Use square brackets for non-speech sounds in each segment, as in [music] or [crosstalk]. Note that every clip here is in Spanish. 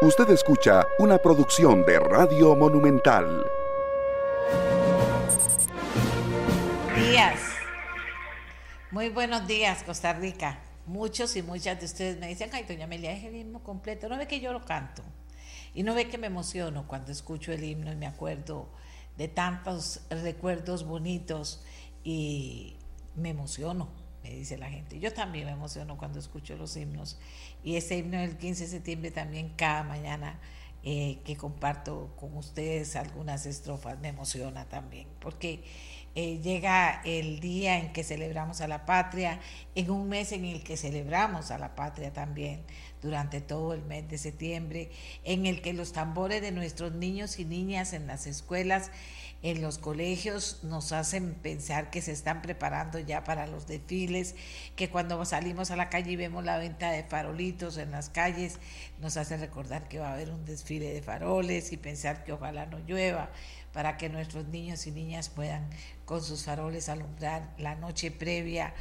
Usted escucha una producción de Radio Monumental. Días. Muy buenos días, Costa Rica. Muchos y muchas de ustedes me dicen, ay, doña Amelia, es el himno completo. No ve que yo lo canto. Y no ve que me emociono cuando escucho el himno y me acuerdo de tantos recuerdos bonitos y me emociono, me dice la gente. Yo también me emociono cuando escucho los himnos. Y ese himno del 15 de septiembre también cada mañana eh, que comparto con ustedes algunas estrofas me emociona también, porque eh, llega el día en que celebramos a la patria, en un mes en el que celebramos a la patria también, durante todo el mes de septiembre, en el que los tambores de nuestros niños y niñas en las escuelas en los colegios nos hacen pensar que se están preparando ya para los desfiles, que cuando salimos a la calle y vemos la venta de farolitos en las calles, nos hace recordar que va a haber un desfile de faroles y pensar que ojalá no llueva para que nuestros niños y niñas puedan con sus faroles alumbrar la noche previa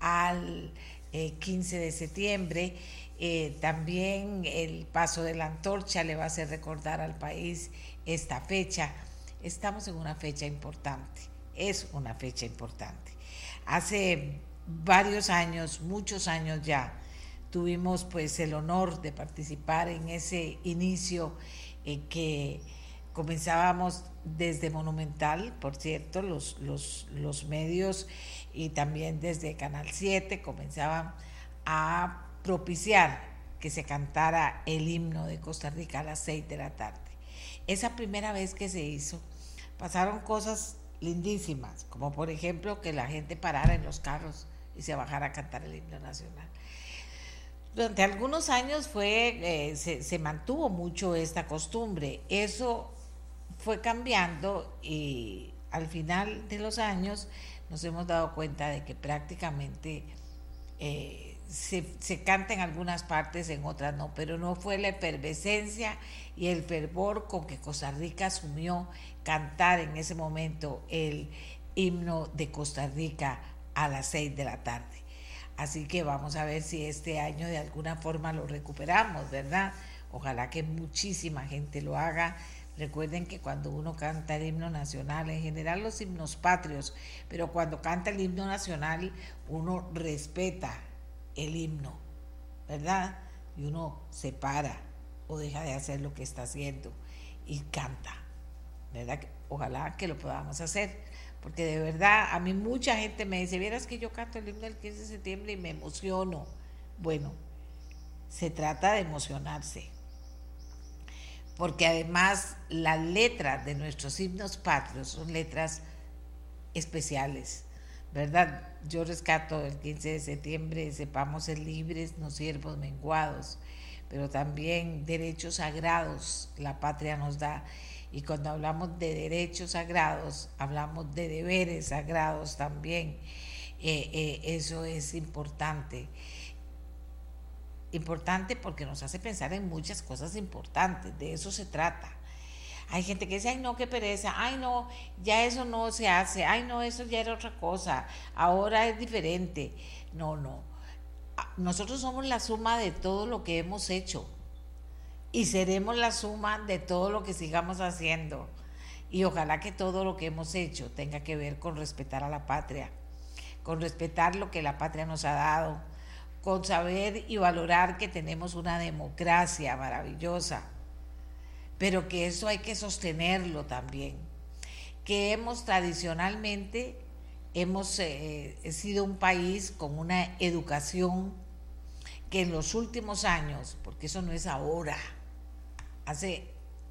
al 15 eh, de septiembre. Eh, también el paso de la antorcha le va a hacer recordar al país esta fecha estamos en una fecha importante, es una fecha importante. Hace varios años, muchos años ya, tuvimos pues el honor de participar en ese inicio eh, que comenzábamos desde Monumental, por cierto, los, los, los medios y también desde Canal 7 comenzaban a propiciar que se cantara el himno de Costa Rica a las 6 de la tarde. Esa primera vez que se hizo, pasaron cosas lindísimas, como por ejemplo que la gente parara en los carros y se bajara a cantar el himno nacional. Durante algunos años fue, eh, se, se mantuvo mucho esta costumbre. Eso fue cambiando y al final de los años nos hemos dado cuenta de que prácticamente eh, se, canta en algunas partes, en otras no, pero no fue la efervescencia y el fervor con que Costa Rica asumió cantar en ese momento el himno de Costa Rica a las seis de la tarde. Así que vamos a ver si este año de alguna forma lo recuperamos, ¿verdad? Ojalá que muchísima gente lo haga. Recuerden que cuando uno canta el himno nacional, en general los himnos patrios, pero cuando canta el himno nacional, uno respeta el himno, ¿verdad? Y uno se para o deja de hacer lo que está haciendo y canta, ¿verdad? Ojalá que lo podamos hacer, porque de verdad a mí mucha gente me dice, vieras que yo canto el himno del 15 de septiembre y me emociono. Bueno, se trata de emocionarse, porque además las letras de nuestros himnos patrios son letras especiales ¿verdad? Yo rescato el 15 de septiembre, sepamos ser libres, no siervos menguados, pero también derechos sagrados la patria nos da. Y cuando hablamos de derechos sagrados, hablamos de deberes sagrados también. Eh, eh, eso es importante. Importante porque nos hace pensar en muchas cosas importantes, de eso se trata. Hay gente que dice, ay no, qué pereza, ay no, ya eso no se hace, ay no, eso ya era otra cosa, ahora es diferente. No, no. Nosotros somos la suma de todo lo que hemos hecho y seremos la suma de todo lo que sigamos haciendo. Y ojalá que todo lo que hemos hecho tenga que ver con respetar a la patria, con respetar lo que la patria nos ha dado, con saber y valorar que tenemos una democracia maravillosa pero que eso hay que sostenerlo también, que hemos tradicionalmente, hemos eh, sido un país con una educación que en los últimos años, porque eso no es ahora, hace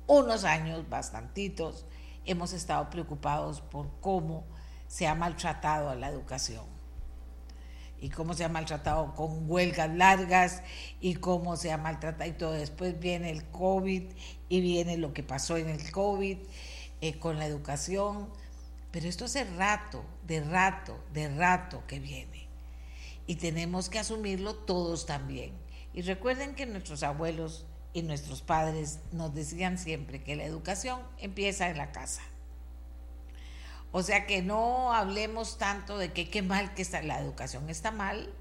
unos años, bastantitos, hemos estado preocupados por cómo se ha maltratado a la educación y cómo se ha maltratado con huelgas largas y cómo se ha maltratado y todo. Después viene el COVID y viene lo que pasó en el COVID eh, con la educación. Pero esto hace rato, de rato, de rato que viene. Y tenemos que asumirlo todos también. Y recuerden que nuestros abuelos y nuestros padres nos decían siempre que la educación empieza en la casa. O sea que no hablemos tanto de que qué mal que está la educación está mal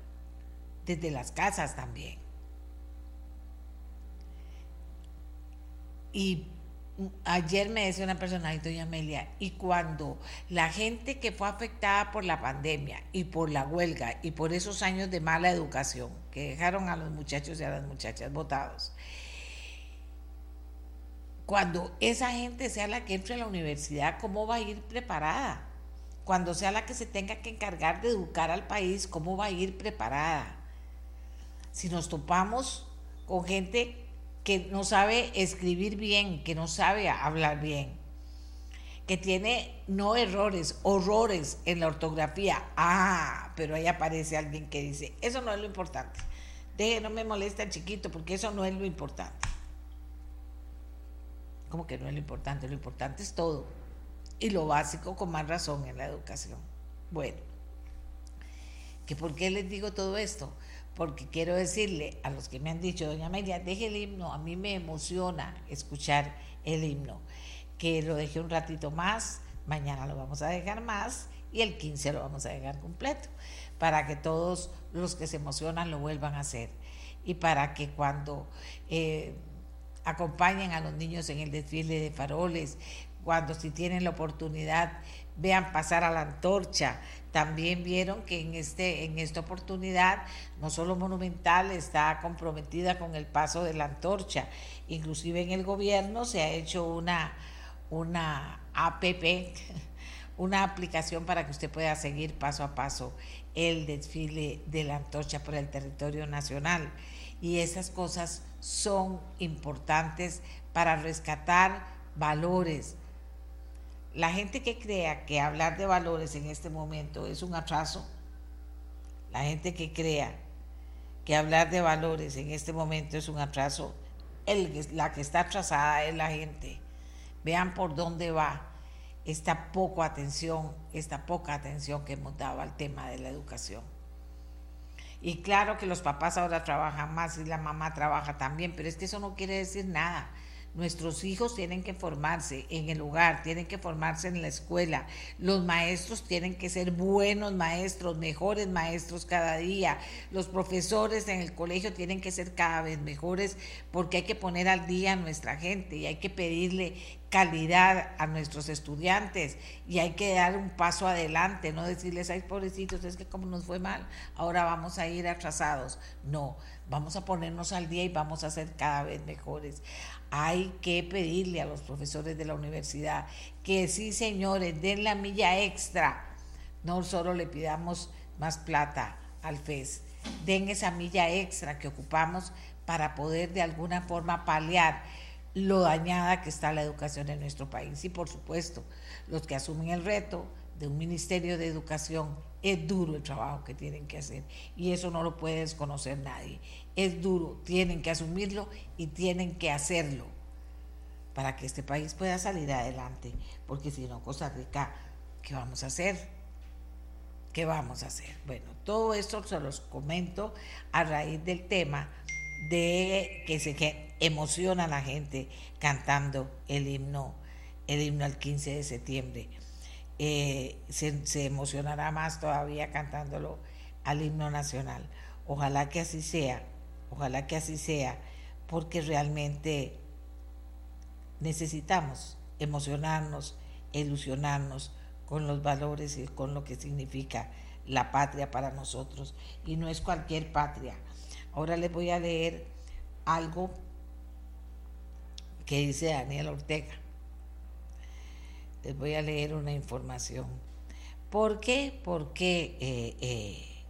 desde las casas también. y ayer me decía una persona, doña Amelia, y cuando la gente que fue afectada por la pandemia y por la huelga y por esos años de mala educación que dejaron a los muchachos y a las muchachas votados, cuando esa gente sea la que entre a la universidad, ¿cómo va a ir preparada? Cuando sea la que se tenga que encargar de educar al país, ¿cómo va a ir preparada? Si nos topamos con gente que no sabe escribir bien, que no sabe hablar bien, que tiene no errores, horrores en la ortografía. Ah, pero ahí aparece alguien que dice, eso no es lo importante. Deje, no me molesta el chiquito porque eso no es lo importante. ¿Cómo que no es lo importante? Lo importante es todo. Y lo básico con más razón en la educación. Bueno, ¿que ¿por qué les digo todo esto? Porque quiero decirle a los que me han dicho, doña Amelia, deje el himno, a mí me emociona escuchar el himno, que lo deje un ratito más, mañana lo vamos a dejar más y el 15 lo vamos a dejar completo, para que todos los que se emocionan lo vuelvan a hacer y para que cuando eh, acompañen a los niños en el desfile de faroles, cuando si tienen la oportunidad vean pasar a la antorcha. También vieron que en, este, en esta oportunidad no solo Monumental está comprometida con el paso de la antorcha, inclusive en el gobierno se ha hecho una, una APP, [laughs] una aplicación para que usted pueda seguir paso a paso el desfile de la antorcha por el territorio nacional. Y esas cosas son importantes para rescatar valores, la gente que crea que hablar de valores en este momento es un atraso, la gente que crea que hablar de valores en este momento es un atraso, el, la que está atrasada es la gente. Vean por dónde va esta poca atención, esta poca atención que hemos dado al tema de la educación. Y claro que los papás ahora trabajan más y la mamá trabaja también, pero es que eso no quiere decir nada. Nuestros hijos tienen que formarse en el hogar, tienen que formarse en la escuela. Los maestros tienen que ser buenos maestros, mejores maestros cada día. Los profesores en el colegio tienen que ser cada vez mejores porque hay que poner al día a nuestra gente y hay que pedirle calidad a nuestros estudiantes y hay que dar un paso adelante, no decirles, ay pobrecitos, es que como nos fue mal, ahora vamos a ir atrasados. No, vamos a ponernos al día y vamos a ser cada vez mejores hay que pedirle a los profesores de la universidad que sí, señores, den la milla extra. No solo le pidamos más plata al FES, den esa milla extra que ocupamos para poder de alguna forma paliar lo dañada que está la educación en nuestro país. Y por supuesto, los que asumen el reto de un Ministerio de Educación, es duro el trabajo que tienen que hacer y eso no lo puede desconocer nadie es duro, tienen que asumirlo y tienen que hacerlo para que este país pueda salir adelante, porque si no, Costa Rica, ¿qué vamos a hacer? ¿Qué vamos a hacer? Bueno, todo esto se los comento a raíz del tema de que se emociona a la gente cantando el himno, el himno al 15 de septiembre. Eh, se, se emocionará más todavía cantándolo al himno nacional. Ojalá que así sea Ojalá que así sea, porque realmente necesitamos emocionarnos, ilusionarnos con los valores y con lo que significa la patria para nosotros. Y no es cualquier patria. Ahora les voy a leer algo que dice Daniel Ortega. Les voy a leer una información. ¿Por qué? Porque, eh, eh,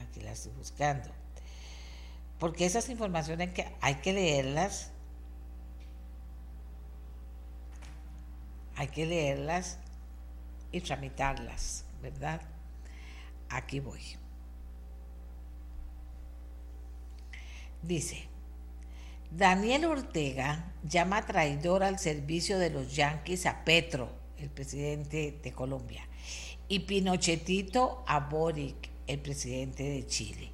aquí la estoy buscando porque esas informaciones que hay que leerlas, hay que leerlas y tramitarlas, ¿verdad? Aquí voy. Dice, Daniel Ortega llama traidor al servicio de los yanquis a Petro, el presidente de Colombia, y Pinochetito a Boric, el presidente de Chile.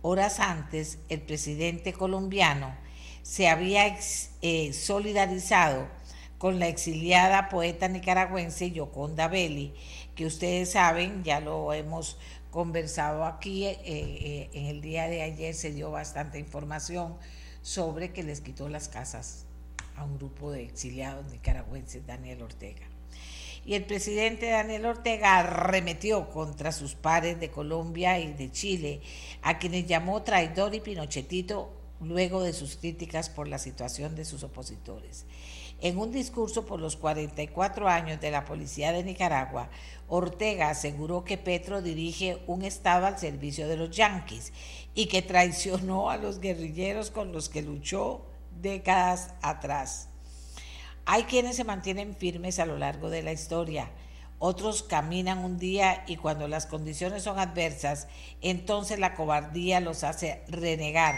Horas antes, el presidente colombiano se había eh, solidarizado con la exiliada poeta nicaragüense Yoconda Belli, que ustedes saben, ya lo hemos conversado aquí, eh, eh, en el día de ayer se dio bastante información sobre que les quitó las casas a un grupo de exiliados nicaragüenses, Daniel Ortega. Y el presidente Daniel Ortega arremetió contra sus pares de Colombia y de Chile, a quienes llamó traidor y pinochetito luego de sus críticas por la situación de sus opositores. En un discurso por los 44 años de la policía de Nicaragua, Ortega aseguró que Petro dirige un Estado al servicio de los yanquis y que traicionó a los guerrilleros con los que luchó décadas atrás. Hay quienes se mantienen firmes a lo largo de la historia, otros caminan un día y cuando las condiciones son adversas, entonces la cobardía los hace renegar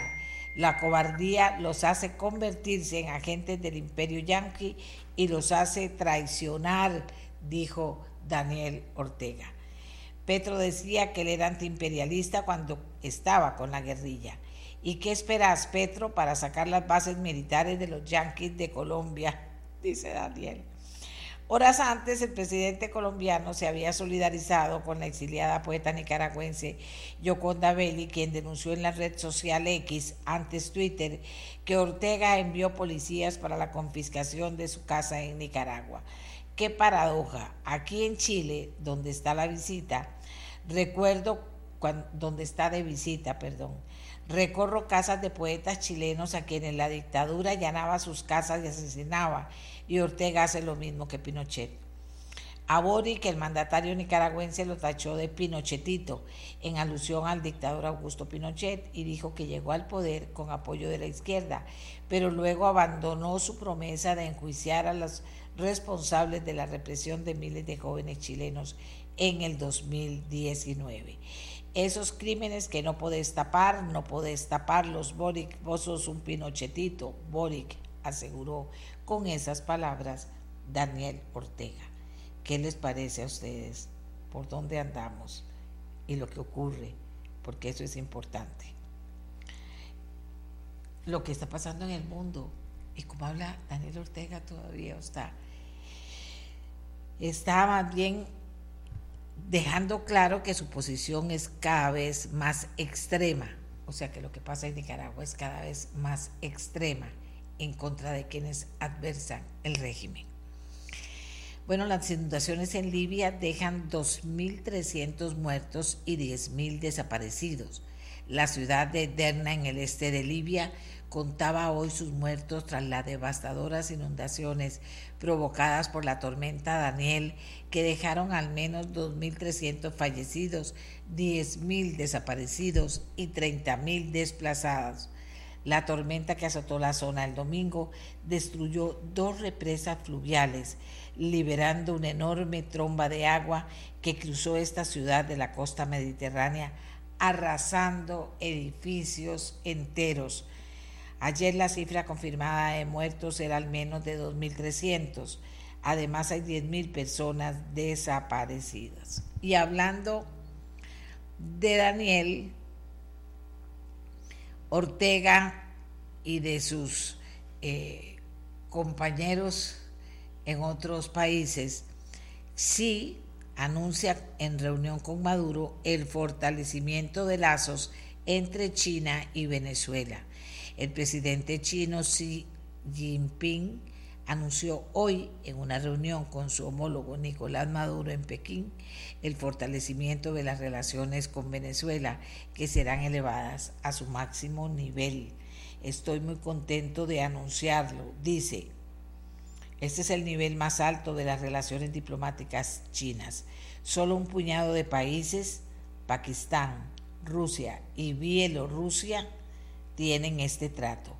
la cobardía los hace convertirse en agentes del imperio yanqui y los hace traicionar, dijo Daniel Ortega. Petro decía que él era antiimperialista cuando estaba con la guerrilla. ¿Y qué esperas, Petro, para sacar las bases militares de los yanquis de Colombia? Dice Daniel. Horas antes, el presidente colombiano se había solidarizado con la exiliada poeta nicaragüense Yoconda Belli, quien denunció en la red social X, antes Twitter, que Ortega envió policías para la confiscación de su casa en Nicaragua. Qué paradoja. Aquí en Chile, donde está la visita, recuerdo donde está de visita, perdón. Recorro casas de poetas chilenos a quienes la dictadura allanaba sus casas y asesinaba y Ortega hace lo mismo que Pinochet. A Boric, el mandatario nicaragüense, lo tachó de Pinochetito, en alusión al dictador Augusto Pinochet, y dijo que llegó al poder con apoyo de la izquierda, pero luego abandonó su promesa de enjuiciar a los responsables de la represión de miles de jóvenes chilenos en el 2019. Esos crímenes que no podés tapar, no podés taparlos, Boric, vos sos un Pinochetito, Boric aseguró con esas palabras Daniel Ortega. ¿Qué les parece a ustedes? ¿Por dónde andamos? Y lo que ocurre, porque eso es importante. Lo que está pasando en el mundo, y como habla Daniel Ortega todavía está, está más bien dejando claro que su posición es cada vez más extrema. O sea que lo que pasa en Nicaragua es cada vez más extrema en contra de quienes adversan el régimen. Bueno, las inundaciones en Libia dejan 2.300 muertos y 10.000 desaparecidos. La ciudad de Derna, en el este de Libia, contaba hoy sus muertos tras las devastadoras inundaciones provocadas por la tormenta Daniel, que dejaron al menos 2.300 fallecidos, 10.000 desaparecidos y 30.000 desplazados. La tormenta que azotó la zona el domingo destruyó dos represas fluviales, liberando una enorme tromba de agua que cruzó esta ciudad de la costa mediterránea, arrasando edificios enteros. Ayer la cifra confirmada de muertos era al menos de 2.300. Además hay 10.000 personas desaparecidas. Y hablando de Daniel, Ortega y de sus eh, compañeros en otros países, sí anuncia en reunión con Maduro el fortalecimiento de lazos entre China y Venezuela. El presidente chino Xi Jinping anunció hoy en una reunión con su homólogo Nicolás Maduro en Pekín el fortalecimiento de las relaciones con Venezuela que serán elevadas a su máximo nivel. Estoy muy contento de anunciarlo, dice. Este es el nivel más alto de las relaciones diplomáticas chinas. Solo un puñado de países, Pakistán, Rusia y Bielorrusia, tienen este trato.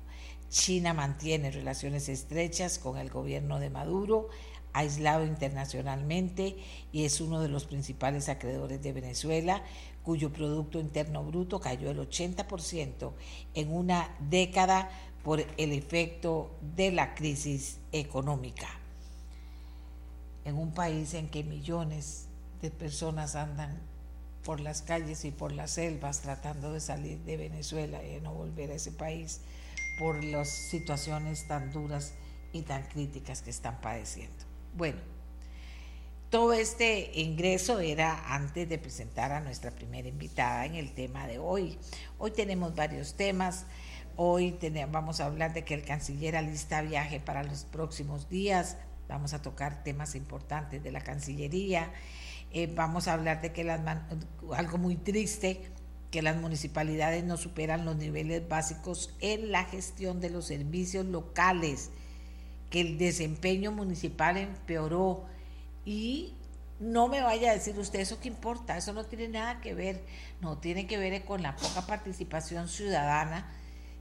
China mantiene relaciones estrechas con el gobierno de Maduro, aislado internacionalmente y es uno de los principales acreedores de Venezuela, cuyo Producto Interno Bruto cayó el 80% en una década por el efecto de la crisis económica. En un país en que millones de personas andan por las calles y por las selvas tratando de salir de Venezuela y de no volver a ese país, por las situaciones tan duras y tan críticas que están padeciendo. Bueno, todo este ingreso era antes de presentar a nuestra primera invitada en el tema de hoy. Hoy tenemos varios temas. hoy vamos a hablar de que el canciller alista viaje para los próximos días. Vamos a tocar temas importantes de la Cancillería. Eh, vamos a hablar de que las algo muy triste, que las municipalidades no superan los niveles básicos en la gestión de los servicios locales, que el desempeño municipal empeoró. Y no me vaya a decir usted eso que importa, eso no tiene nada que ver, no tiene que ver con la poca participación ciudadana,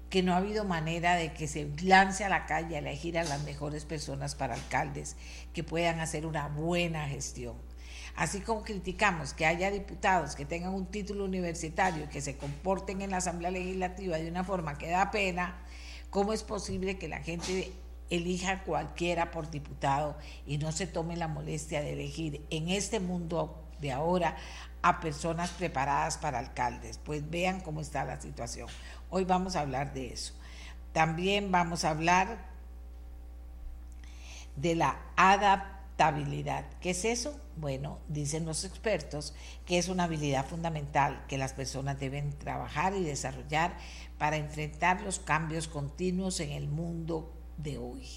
que no ha habido manera de que se lance a la calle a elegir a las mejores personas para alcaldes que puedan hacer una buena gestión. Así como criticamos que haya diputados que tengan un título universitario y que se comporten en la Asamblea Legislativa de una forma que da pena, ¿cómo es posible que la gente elija cualquiera por diputado y no se tome la molestia de elegir en este mundo de ahora a personas preparadas para alcaldes. Pues vean cómo está la situación. Hoy vamos a hablar de eso. También vamos a hablar de la adaptabilidad. ¿Qué es eso? Bueno, dicen los expertos que es una habilidad fundamental que las personas deben trabajar y desarrollar para enfrentar los cambios continuos en el mundo de hoy.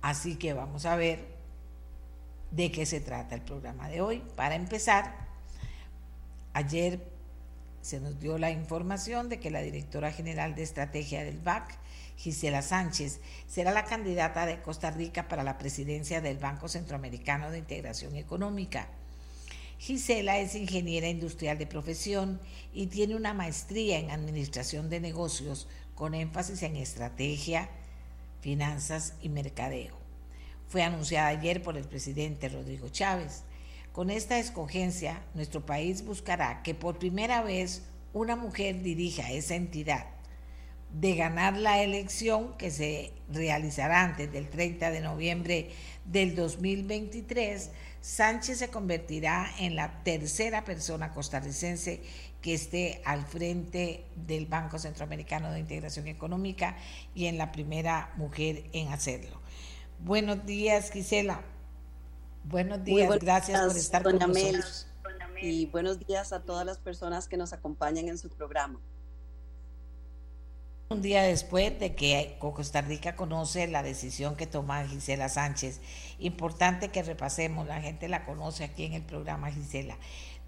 Así que vamos a ver de qué se trata el programa de hoy. Para empezar, ayer se nos dio la información de que la directora general de estrategia del BAC, Gisela Sánchez, será la candidata de Costa Rica para la presidencia del Banco Centroamericano de Integración Económica. Gisela es ingeniera industrial de profesión y tiene una maestría en administración de negocios con énfasis en estrategia, finanzas y mercadeo. Fue anunciada ayer por el presidente Rodrigo Chávez. Con esta escogencia, nuestro país buscará que por primera vez una mujer dirija esa entidad. De ganar la elección que se realizará antes del 30 de noviembre del 2023, Sánchez se convertirá en la tercera persona costarricense que esté al frente del Banco Centroamericano de Integración Económica y en la primera mujer en hacerlo. Buenos días, Gisela. Buenos días, gracias por estar con nosotros. y buenos días a todas las personas que nos acompañan en su programa. Un día después de que Costa Rica conoce la decisión que toma Gisela Sánchez, importante que repasemos, la gente la conoce aquí en el programa Gisela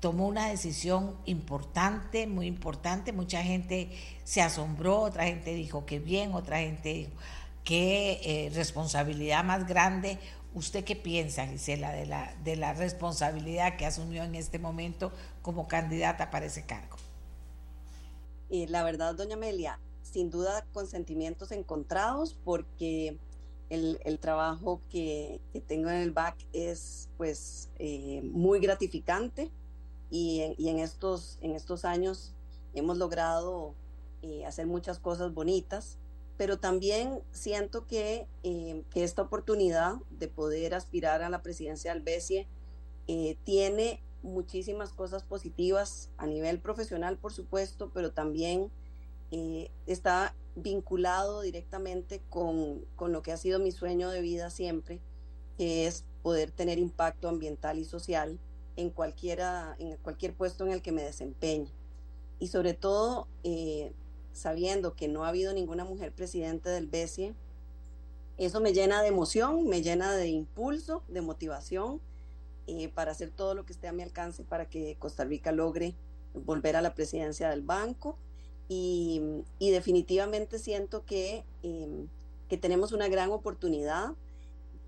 tomó una decisión importante, muy importante. Mucha gente se asombró, otra gente dijo que bien, otra gente dijo qué eh, responsabilidad más grande. ¿Usted qué piensa, Gisela, de la, de la responsabilidad que asumió en este momento como candidata para ese cargo? Y la verdad, doña Amelia, sin duda con sentimientos encontrados porque el, el trabajo que, que, tengo en el BAC es pues eh, muy gratificante. Y, en, estos, en estos años hemos logrado eh, hacer muchas cosas bonitas, pero también siento que, eh, que, esta oportunidad de poder aspirar a la presidencia del BESIE tiene muchísimas cosas positivas a nivel profesional, por supuesto, pero también está vinculado directamente con, con lo que ha sido mi sueño de vida siempre, que es poder tener impacto ambiental y social en, cualquiera, en cualquier puesto en el que me desempeñe. Y sobre todo, eh, sabiendo que no ha habido ninguna mujer presidente del BESIE, eso me llena de emoción, me llena de impulso, de motivación eh, para hacer todo lo que esté a mi alcance para que Costa Rica logre volver a la presidencia del banco. Y, definitivamente siento que, em, que tenemos una gran oportunidad.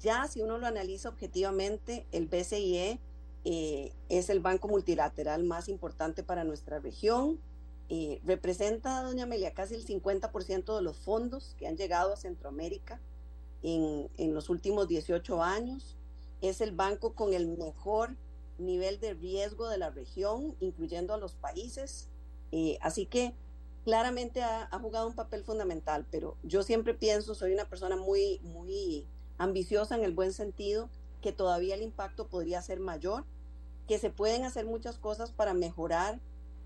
Ya si uno lo analiza objetivamente, el BCIE eh, es el banco multilateral más importante para nuestra región. Eh, representa, doña Amelia, casi el 50% de los fondos que han llegado a Centroamérica en, en, los últimos 18 años. Es el banco con el mejor nivel de riesgo de la región, incluyendo a los países. Eh, así que claramente ha, ha, jugado un papel fundamental, pero yo siempre pienso, soy una persona muy, muy ambiciosa en el buen sentido, que todavía el impacto podría ser mayor que se pueden hacer muchas cosas para mejorar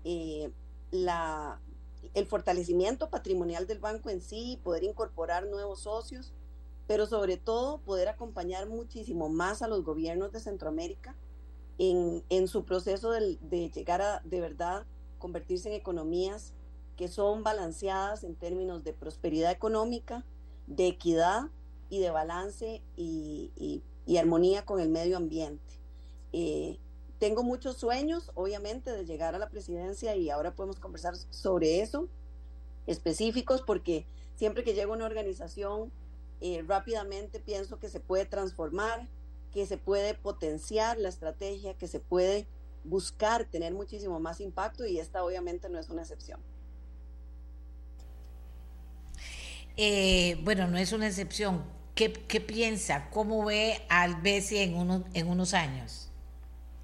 eh, la, el fortalecimiento patrimonial del banco en sí, poder incorporar nuevos socios, pero sobre todo poder acompañar muchísimo más a los gobiernos de Centroamérica en, en su proceso de, de, llegar a de verdad convertirse en economías que son balanceadas en términos de prosperidad económica, de equidad y de balance y, armonía con el medio ambiente. Eh, tengo muchos sueños, obviamente, de llegar a la presidencia y ahora podemos conversar sobre eso, específicos, porque siempre que llego a una organización, eh, rápidamente pienso que se puede transformar, que se puede potenciar la estrategia, que se puede buscar tener muchísimo más impacto y esta obviamente no es una excepción. Eh, bueno, no es una excepción. ¿Qué, piensa? ¿Cómo ve al BESI en, en unos años?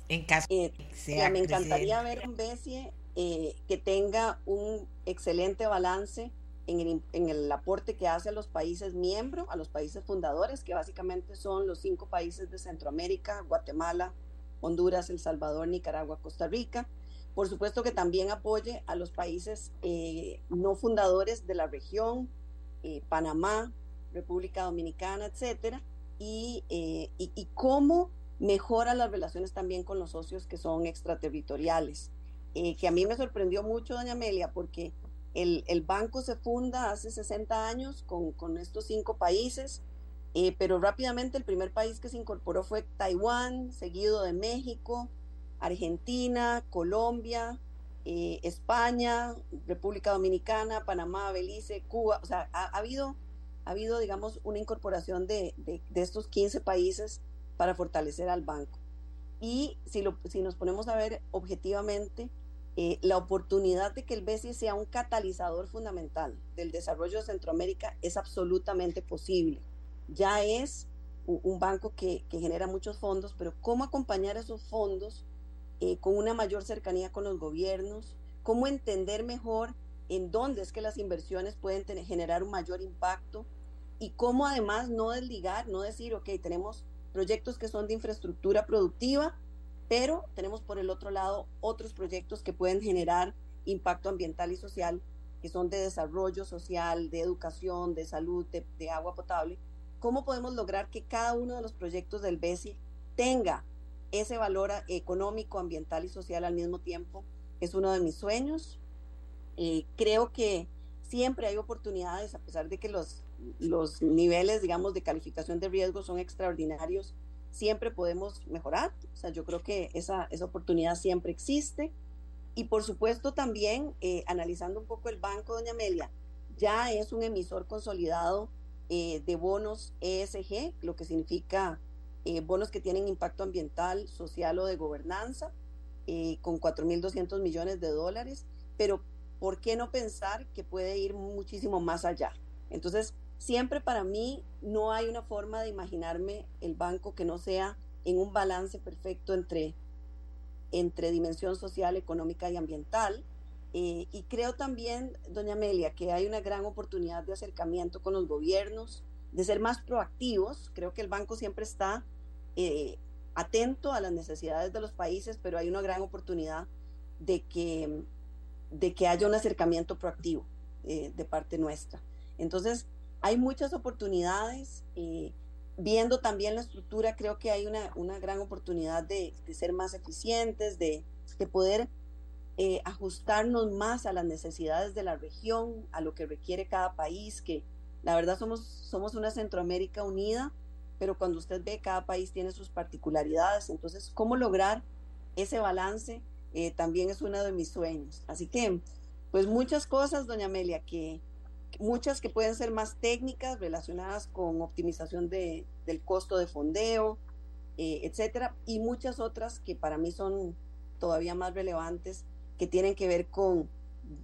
En caso eh, me encantaría ver un BESI eh, que tenga un excelente balance en el, en el, aporte que hace a los países miembros, a los países fundadores, que básicamente son los cinco países de Centroamérica, Guatemala, Honduras, El Salvador, Nicaragua, Costa Rica. Por supuesto que también apoye a los países eh, no fundadores de la región, eh, Panamá, República Dominicana, etcétera, y, eh, y, y, cómo mejora las relaciones también con los socios que son extraterritoriales. que a mí me sorprendió mucho, doña Amelia, porque el, el, banco se funda hace 60 años con, con estos cinco países, eh, pero rápidamente el primer país que se incorporó fue Taiwán, seguido de México, Argentina, Colombia, eh, España, República Dominicana, Panamá, Belice, Cuba. O sea, ha, habido, ha habido, digamos, una incorporación de, estos 15 países para fortalecer al banco. Y si, lo, si nos ponemos a ver objetivamente, eh, la oportunidad de que el BCI sea un catalizador fundamental del desarrollo de Centroamérica es absolutamente posible ya es un banco que, genera muchos fondos, pero cómo acompañar esos fondos eh, con una mayor cercanía con los gobiernos, cómo entender mejor en dónde es que las inversiones pueden generar un mayor impacto y cómo además no desligar, no decir, ok, tenemos proyectos que son de infraestructura productiva, pero tenemos por el otro lado otros proyectos que pueden generar impacto ambiental y social, que son de desarrollo social, de educación, de salud, de agua potable, ¿Cómo podemos lograr que cada uno de los proyectos del BESI tenga ese valor económico, ambiental y social al mismo tiempo? Es uno de mis sueños. Eh, creo que siempre hay oportunidades, a pesar de que los, los niveles, digamos, de calificación de riesgo son extraordinarios, siempre podemos mejorar. O sea, yo creo que esa, esa oportunidad siempre existe. Y por supuesto también, eh, analizando un poco el banco, doña Amelia, ya es un emisor consolidado eh, de bonos ESG, lo que significa eh, bonos que tienen impacto ambiental, social o de gobernanza, eh, con 4.200 millones de dólares, pero ¿por qué no pensar que puede ir muchísimo más allá? Entonces, siempre para mí no hay una forma de imaginarme el banco que no sea en un balance perfecto entre, entre dimensión social, económica y ambiental, eh, y creo también, doña Amelia, que hay una gran oportunidad de acercamiento con los gobiernos, de ser más proactivos. Creo que el banco siempre está eh, atento a las necesidades de los países, pero hay una gran oportunidad de que, de que haya un acercamiento proactivo eh, de parte nuestra. Entonces, hay muchas oportunidades. viendo también la estructura, creo que hay una, una gran oportunidad de, ser más eficientes, de, de poder eh, ajustarnos más a las necesidades de la región, a lo que requiere cada país, que la verdad somos, somos una Centroamérica unida, pero cuando usted ve, cada país tiene sus particularidades, entonces, ¿cómo lograr ese balance? Eh, también es uno de mis sueños. Así que, pues muchas cosas, doña Amelia, que muchas que pueden ser más técnicas relacionadas con optimización de, del costo de fondeo, eh, etcétera, y muchas otras que para mí son todavía más relevantes que tienen que ver con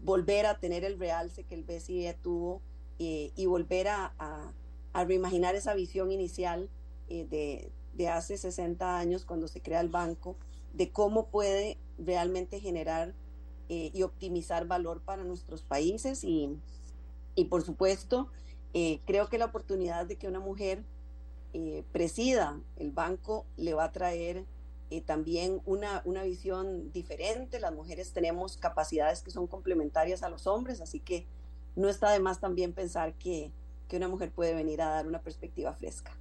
volver a tener el realce que el BCE tuvo eh, y volver a, a, reimaginar esa visión inicial eh, de, de, hace 60 años cuando se crea el banco, de cómo puede realmente generar eh, y optimizar valor para nuestros países y, y por supuesto creo que la oportunidad de que una mujer presida el banco le va a traer eh, también una, una visión diferente. Las mujeres tenemos capacidades que son complementarias a los hombres, así que no está de más también pensar que, que una mujer puede venir a dar una perspectiva fresca.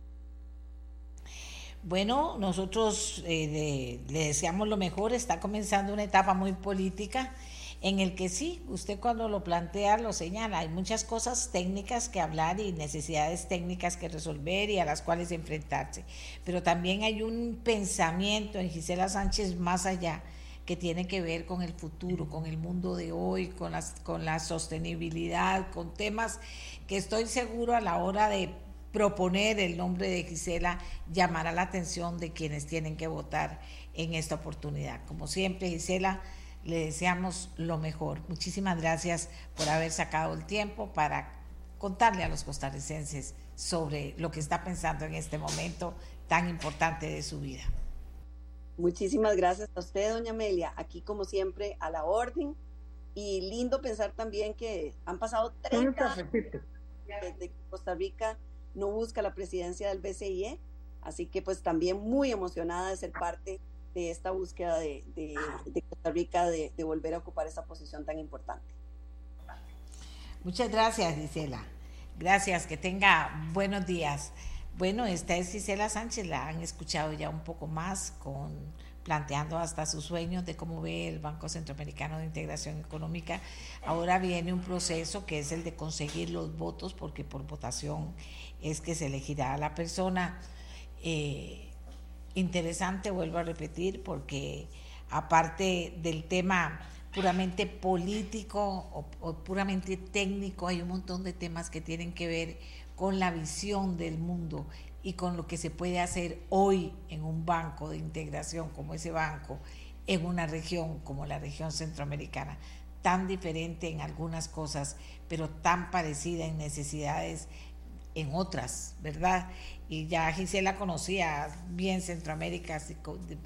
Bueno, nosotros eh, le, deseamos lo mejor, está comenzando una etapa muy política en el que sí, usted cuando lo plantea lo señala, hay muchas cosas técnicas que hablar y necesidades técnicas que resolver y a las cuales enfrentarse, pero también hay un pensamiento en Gisela Sánchez más allá que tiene que ver con el futuro, con el mundo de hoy, con, las, con la sostenibilidad, con temas que estoy seguro a la hora de proponer el nombre de Gisela llamará la atención de quienes tienen que votar en esta oportunidad. Como siempre, Gisela, le deseamos lo mejor. Muchísimas gracias por haber sacado el tiempo para contarle a los costarricenses sobre lo que está pensando en este momento tan importante de su vida. Muchísimas gracias a usted, doña Amelia. Aquí, como siempre, a la orden. Y lindo pensar también que han pasado 30 años desde que Costa Rica no busca la presidencia del BCIE. Así que, pues, también muy emocionada de ser parte de esta búsqueda de, Costa Rica de, volver a ocupar esa posición tan importante. Muchas gracias, Gisela. Gracias, que tenga buenos días. Bueno, esta es Gisela Sánchez, la han escuchado ya un poco más con planteando hasta sus sueños de cómo ve el Banco Centroamericano de Integración Económica. Ahora viene un proceso que es el de conseguir los votos, porque por votación es que se elegirá a la persona. Eh, interesante, vuelvo a repetir, porque aparte del tema puramente político o, puramente técnico, hay un montón de temas que tienen que ver con la visión del mundo y con lo que se puede hacer hoy en un banco de integración como ese banco, en una región como la región centroamericana, tan diferente en algunas cosas, pero tan parecida en necesidades en otras, ¿verdad? Y ya Gisela conocía bien Centroamérica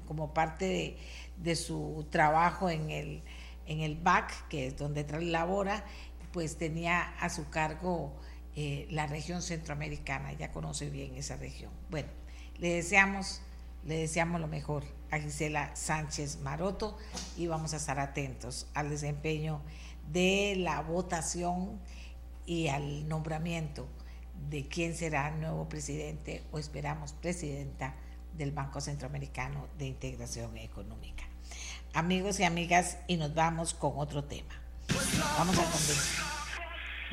como parte de, su trabajo en el, en el BAC, que es donde labora, pues tenía a su cargo eh, la región centroamericana, ya conoce bien esa región. Bueno, le deseamos, le deseamos lo mejor a Gisela Sánchez Maroto y vamos a estar atentos al desempeño de la votación y al nombramiento de quién será el nuevo presidente o esperamos presidenta del Banco Centroamericano de Integración Económica. Amigos y amigas, y nos vamos con otro tema. Vamos a conversar,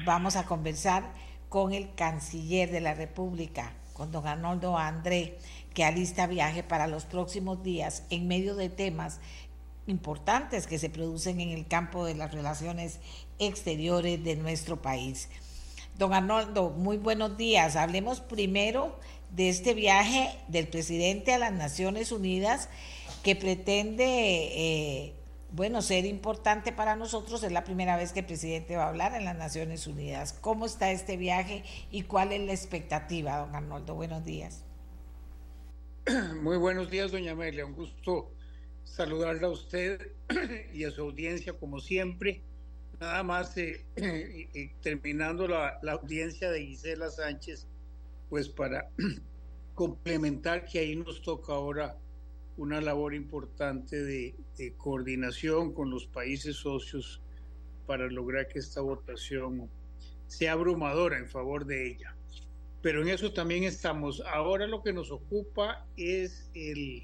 vamos a conversar con el canciller de la República, con don Arnoldo André, que alista viaje para los próximos días en medio de temas importantes que se producen en el campo de las relaciones exteriores de nuestro país. Don Arnoldo, muy buenos días. Hablemos primero de este viaje del presidente a las Naciones Unidas que pretende, eh, bueno, ser importante para nosotros. Es la primera vez que el presidente va a hablar en las Naciones Unidas. ¿Cómo está este viaje y cuál es la expectativa, don Arnoldo? Buenos días. [clears throat] Muy buenos días, doña Amelia. Un gusto saludarla a usted [clears throat] y a su audiencia, como siempre nada más eh, [clears throat] terminando la, audiencia de Gisela Sánchez, pues para complementar que ahí nos toca ahora una labor importante de, coordinación con los países socios para lograr que esta votación sea abrumadora en favor de ella. Pero en eso también estamos. Ahora lo que nos ocupa es el,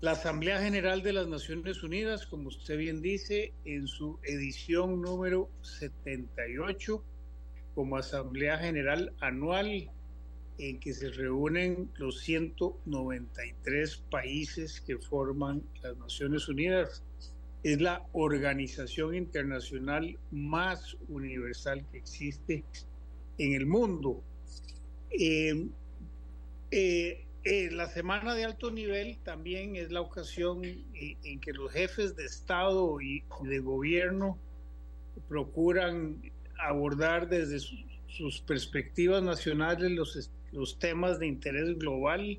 la Asamblea General de las Naciones Unidas, como usted bien dice, en su edición número 78, como Asamblea General anual, en que se reúnen los 193 países que forman las Naciones Unidas. Es la organización internacional más universal que existe en el mundo. Eh, eh, eh, la semana de alto nivel también es la ocasión en, que los jefes de Estado y de gobierno procuran abordar desde sus perspectivas nacionales los, los temas de interés global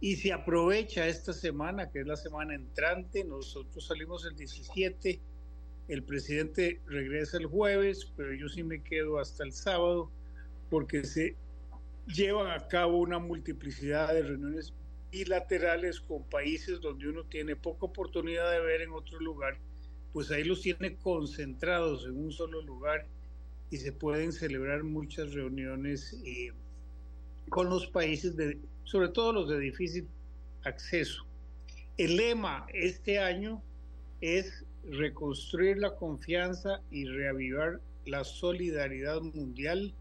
y se aprovecha esta semana, que es la semana entrante, nosotros salimos el 17, el presidente regresa el jueves, pero yo sí me quedo hasta el sábado porque se llevan a cabo una multiplicidad de reuniones bilaterales con países donde uno tiene poca oportunidad de ver en otro lugar, pues ahí los tiene concentrados en un solo lugar y se pueden celebrar muchas reuniones eh, con los países, de, sobre todo los de difícil acceso. El lema este año es reconstruir la confianza y reavivar la solidaridad mundial,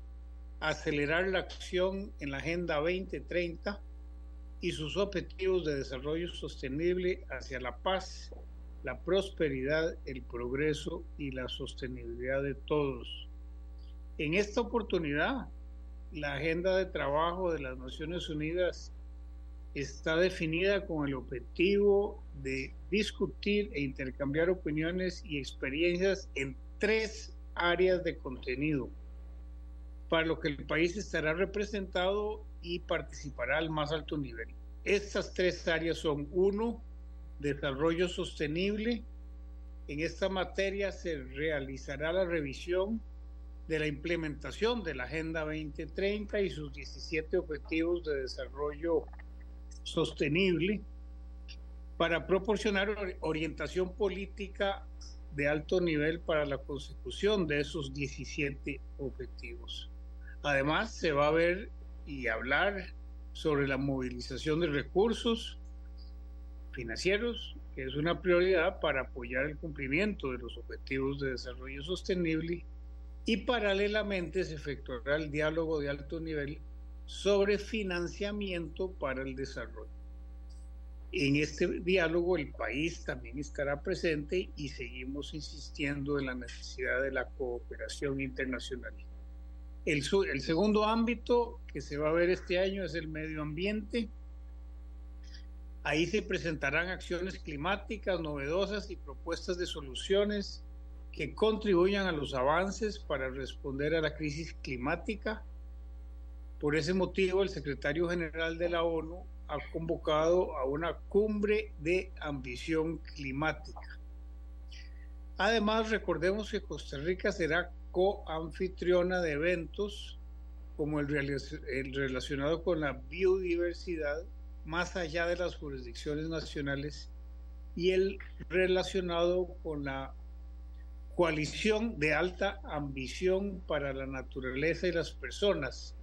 acelerar la acción en la Agenda 2030 y sus objetivos de desarrollo sostenible hacia la paz, la prosperidad, el progreso y la sostenibilidad de todos. En esta oportunidad, la agenda de trabajo de las Naciones Unidas está definida con el objetivo de discutir e intercambiar opiniones y experiencias en tres áreas de contenido, para lo que el país estará representado y participará al más alto nivel. Estas tres áreas son, uno, desarrollo sostenible. En esta materia se realizará la revisión de la implementación de la Agenda 2030 y sus 17 objetivos de desarrollo sostenible para proporcionar orientación política de alto nivel para la consecución de esos 17 objetivos. Además, se va a ver y hablar sobre la movilización de recursos financieros, que es una prioridad para apoyar el cumplimiento de los objetivos de desarrollo sostenible y paralelamente se efectuará el diálogo de alto nivel sobre financiamiento para el desarrollo. En este diálogo el país también estará presente y seguimos insistiendo en la necesidad de la cooperación internacional. El, el segundo ámbito que se va a ver este año es el medio ambiente. Ahí se presentarán acciones climáticas novedosas y propuestas de soluciones que contribuyan a los avances para responder a la crisis climática. Por ese motivo, el secretario general de la ONU ha convocado a una cumbre de ambición climática. Además, recordemos que Costa Rica será coanfitriona de eventos como el, el, relacionado con la biodiversidad más allá de las jurisdicciones nacionales y el relacionado con la coalición de alta ambición para la naturaleza y las personas.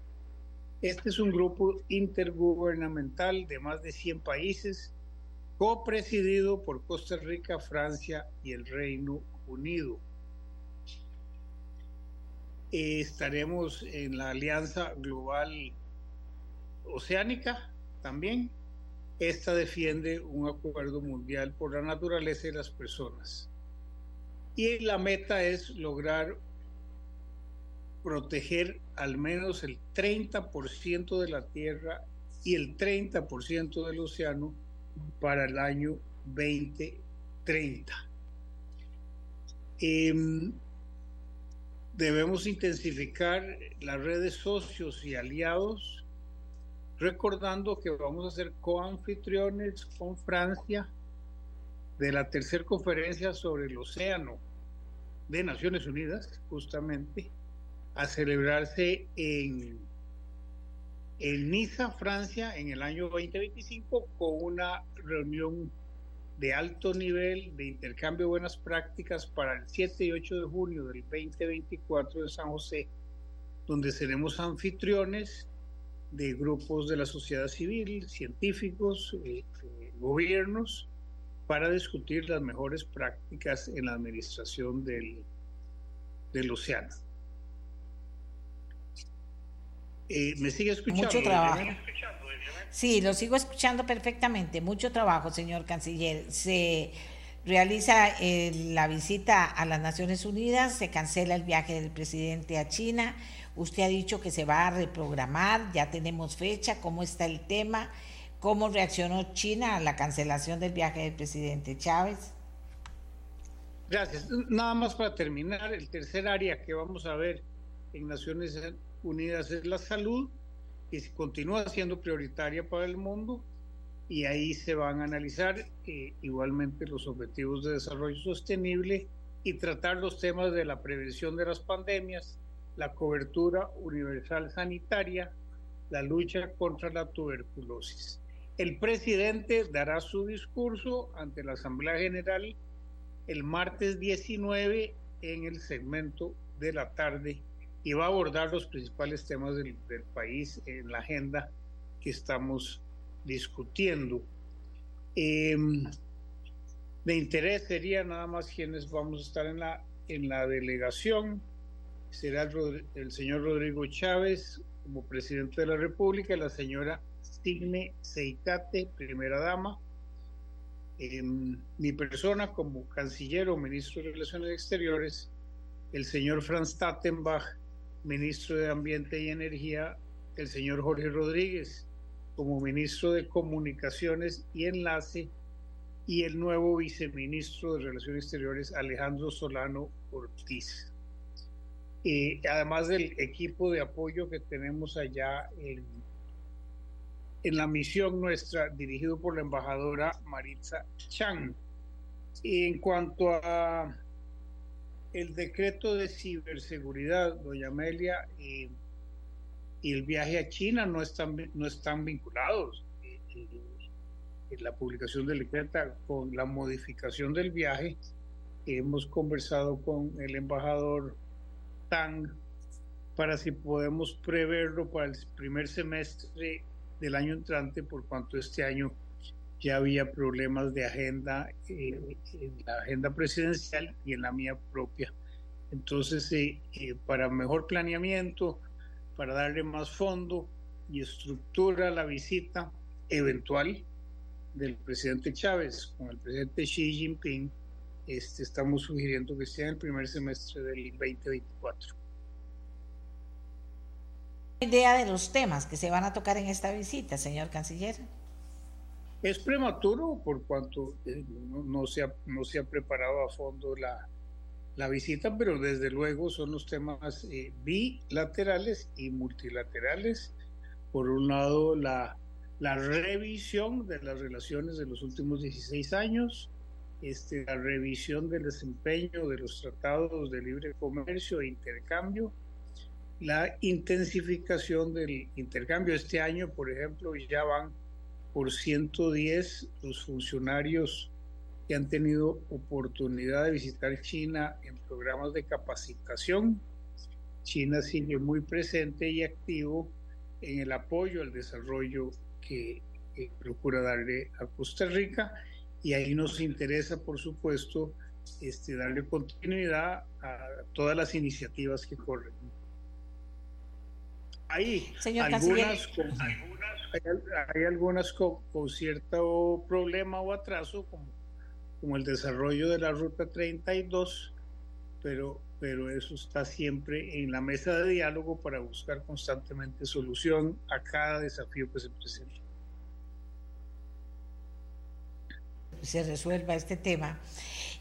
Este es un grupo intergubernamental de más de 100 países, copresidido por Costa Rica, Francia y el Reino Unido. estaremos en la Alianza Global Oceánica también. Esta defiende un acuerdo mundial por la naturaleza y las personas y la meta es lograr proteger al menos el 30% de la tierra y el 30% del océano para el año 2030. Em, debemos intensificar las redes socios y aliados, recordando que vamos a ser coanfitriones con Francia de la tercera conferencia sobre el océano de Naciones Unidas, justamente, a celebrarse en, en Niza, Francia, en el año 2025, con una reunión de alto nivel de intercambio de buenas prácticas para el 7 y 8 de junio del 2024 en San José, donde seremos anfitriones de grupos de la sociedad civil, científicos, eh, eh, gobiernos, para discutir las mejores prácticas en la administración del, del océano. Eh, ¿Me sigue escuchando? Mucho trabajo. Sí, lo sigo escuchando perfectamente. Mucho trabajo, señor canciller. Se realiza eh, la visita a las Naciones Unidas, se cancela el viaje del presidente a China. Usted ha dicho que se va a reprogramar, ya tenemos fecha, cómo está el tema. ¿Cómo reaccionó China a la cancelación del viaje del presidente Chávez? Gracias. Nada más para terminar, el tercer área que vamos a ver en Naciones Unidas es la salud, que continúa siendo prioritaria para el mundo y ahí se van a analizar eh, igualmente los objetivos de desarrollo sostenible y tratar los temas de la prevención de las pandemias, la cobertura universal sanitaria, la lucha contra la tuberculosis. El presidente dará su discurso ante la Asamblea General el martes 19 en el segmento de la tarde y va a abordar los principales temas del, país en la agenda que estamos discutiendo. Em, De interés sería nada más quienes vamos a estar en la, en la delegación. Será el, señor Rodrigo Chávez como presidente de la República, la señora Signe Seitate, primera dama, mi persona como canciller o ministro de Relaciones Exteriores, el señor Franz Tattenbach, ministro de Ambiente y Energía, el señor Jorge Rodríguez como ministro de Comunicaciones y Enlace, y el nuevo viceministro de Relaciones Exteriores, Alejandro Solano Ortiz. Eh, además del equipo de apoyo que tenemos allá en en la misión nuestra dirigido por la embajadora Maritza Chang. en cuanto a el decreto de ciberseguridad, doña Amelia, y el viaje a China no están, no están vinculados. En la publicación del decreto con la modificación del viaje, hemos conversado con el embajador Tang para si podemos preverlo para el primer semestre del año entrante, por cuanto este año ya había problemas de agenda eh, en la agenda presidencial y en la mía propia. Entonces, eh, eh, para mejor planeamiento, para darle más fondo y estructura a la visita eventual del presidente Chávez con el presidente Xi Jinping, este, estamos sugiriendo que sea en el primer semestre del 2024 idea de los temas que se van a tocar en esta visita, señor canciller? Es prematuro por cuanto eh, no, se, ha, no se ha preparado a fondo la, la visita, pero desde luego son los temas eh, bilaterales y multilaterales. Por un lado, la, la revisión de las relaciones de los últimos 16 años, este, la revisión del desempeño de los tratados de libre comercio e intercambio, la intensificación del intercambio. Este año, por ejemplo, ya van por 110 los funcionarios que han tenido oportunidad de visitar China en programas de capacitación. China sigue muy presente y activo en el apoyo al desarrollo que, procura darle a Costa Rica y ahí nos interesa, por supuesto, este, darle continuidad a todas las iniciativas que corren hay algunas, con, hay, algunas con, cierto problema o atraso, como, como el desarrollo de la Ruta 32, pero, pero eso está siempre en la mesa de diálogo para buscar constantemente solución a cada desafío que se presenta. Se resuelva este tema.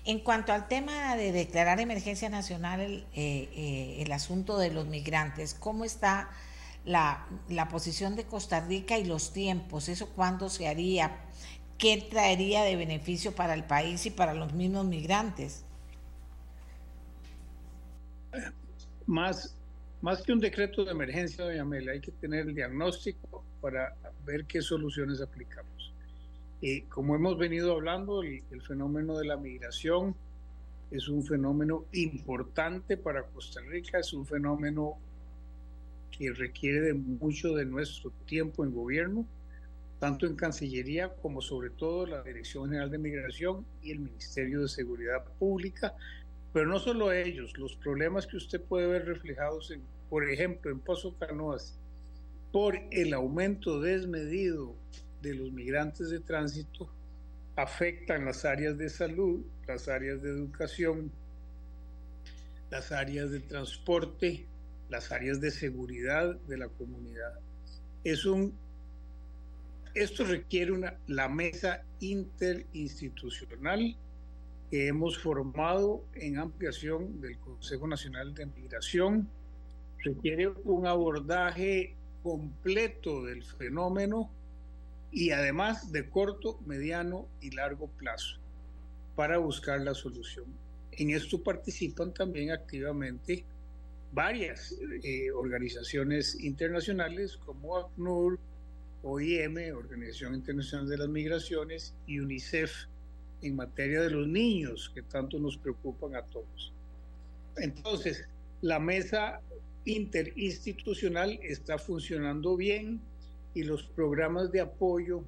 En cuanto al tema de declarar emergencia nacional, el, eh, eh, asunto de los migrantes, ¿cómo está? la, la posición de Costa Rica y los tiempos, eso cuándo se haría, qué traería de beneficio para el país y para los mismos migrantes. Más, más que un decreto de emergencia, doña Amelia, hay que tener el diagnóstico para ver qué soluciones aplicamos. Y como hemos venido hablando, el, el fenómeno de la migración es un fenómeno importante para Costa Rica, es un fenómeno que requiere de mucho de nuestro tiempo en gobierno, tanto en Cancillería como sobre todo la Dirección General de Migración y el Ministerio de Seguridad Pública, pero no solo ellos, los problemas que usted puede ver reflejados, en, por ejemplo, en Pozo Canoas, por el aumento desmedido de los migrantes de tránsito, afectan las áreas de salud, las áreas de educación, las áreas de transporte, las áreas de seguridad de la comunidad. Es un, esto requiere una, la mesa interinstitucional que hemos formado en ampliación del Consejo Nacional de Migración. Requiere un abordaje completo del fenómeno y además de corto, mediano y largo plazo para buscar la solución. En esto participan también activamente varias eh, organizaciones internacionales como ACNUR, OIM, Organización Internacional de las Migraciones, y UNICEF en materia de los niños que tanto nos preocupan a todos. Entonces, la mesa interinstitucional está funcionando bien y los programas de apoyo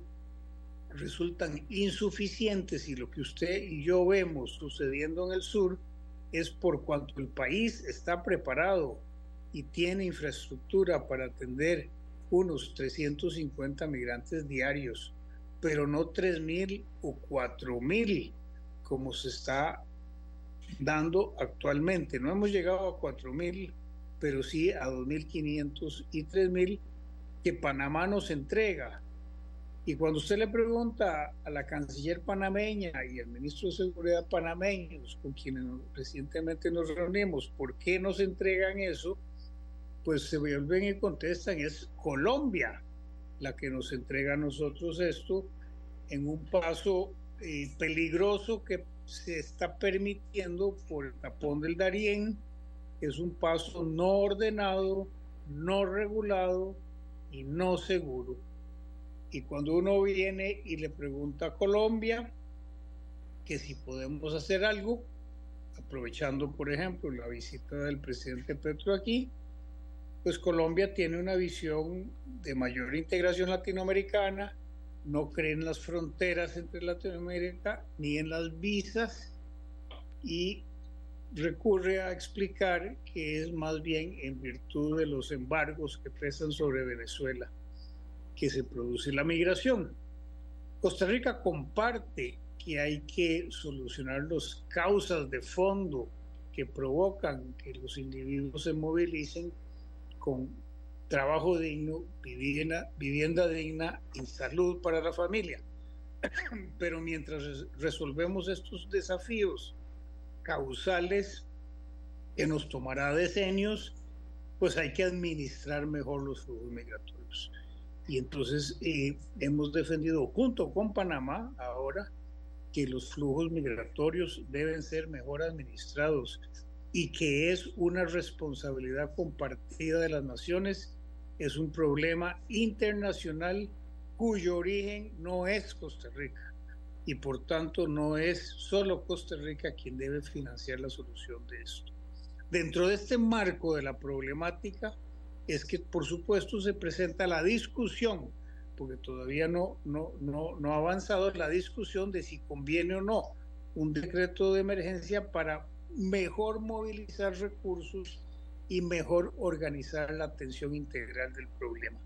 resultan insuficientes y lo que usted y yo vemos sucediendo en el sur es por cuanto el país está preparado y tiene infraestructura para atender unos 350 migrantes diarios, pero no 3.000 o 4.000 como se está dando actualmente. No hemos llegado a 4.000, pero sí a 2.500 y 3.000 que Panamá nos entrega. Y cuando usted le pregunta a la canciller panameña y al ministro de Seguridad panameños, con quienes recientemente nos reunimos, ¿por qué nos entregan eso? Pues se vuelven y contestan, es Colombia la que nos entrega a nosotros esto en un paso eh, peligroso que se está permitiendo por el tapón del Darién, es un paso no ordenado, no regulado y no seguro. Y cuando uno viene y le pregunta a Colombia que si podemos hacer algo, aprovechando por ejemplo la visita del presidente Petro aquí, pues Colombia tiene una visión de mayor integración latinoamericana, no cree en las fronteras entre Latinoamérica ni en las visas y recurre a explicar que es más bien en virtud de los embargos que pesan sobre Venezuela que se produce la migración. Costa Rica comparte que hay que solucionar las causas de fondo que provocan que los individuos se movilicen con trabajo digno, vivienda, vivienda digna y salud para la familia. [clears throat] Pero mientras resolvemos estos desafíos causales que nos tomará decenios, pues hay que administrar mejor los flujos migratorios. Y entonces eh, hemos defendido junto con Panamá ahora que los flujos migratorios deben ser mejor administrados y que es una responsabilidad compartida de las naciones es un problema internacional cuyo origen no es Costa Rica y por tanto no es solo Costa Rica quien debe financiar la solución de esto. Dentro de este marco de la problemática es que por supuesto se presenta la discusión, porque todavía no, no, no, no ha avanzado la discusión de si conviene o no un decreto de emergencia para mejor movilizar recursos y mejor organizar la atención integral del problema.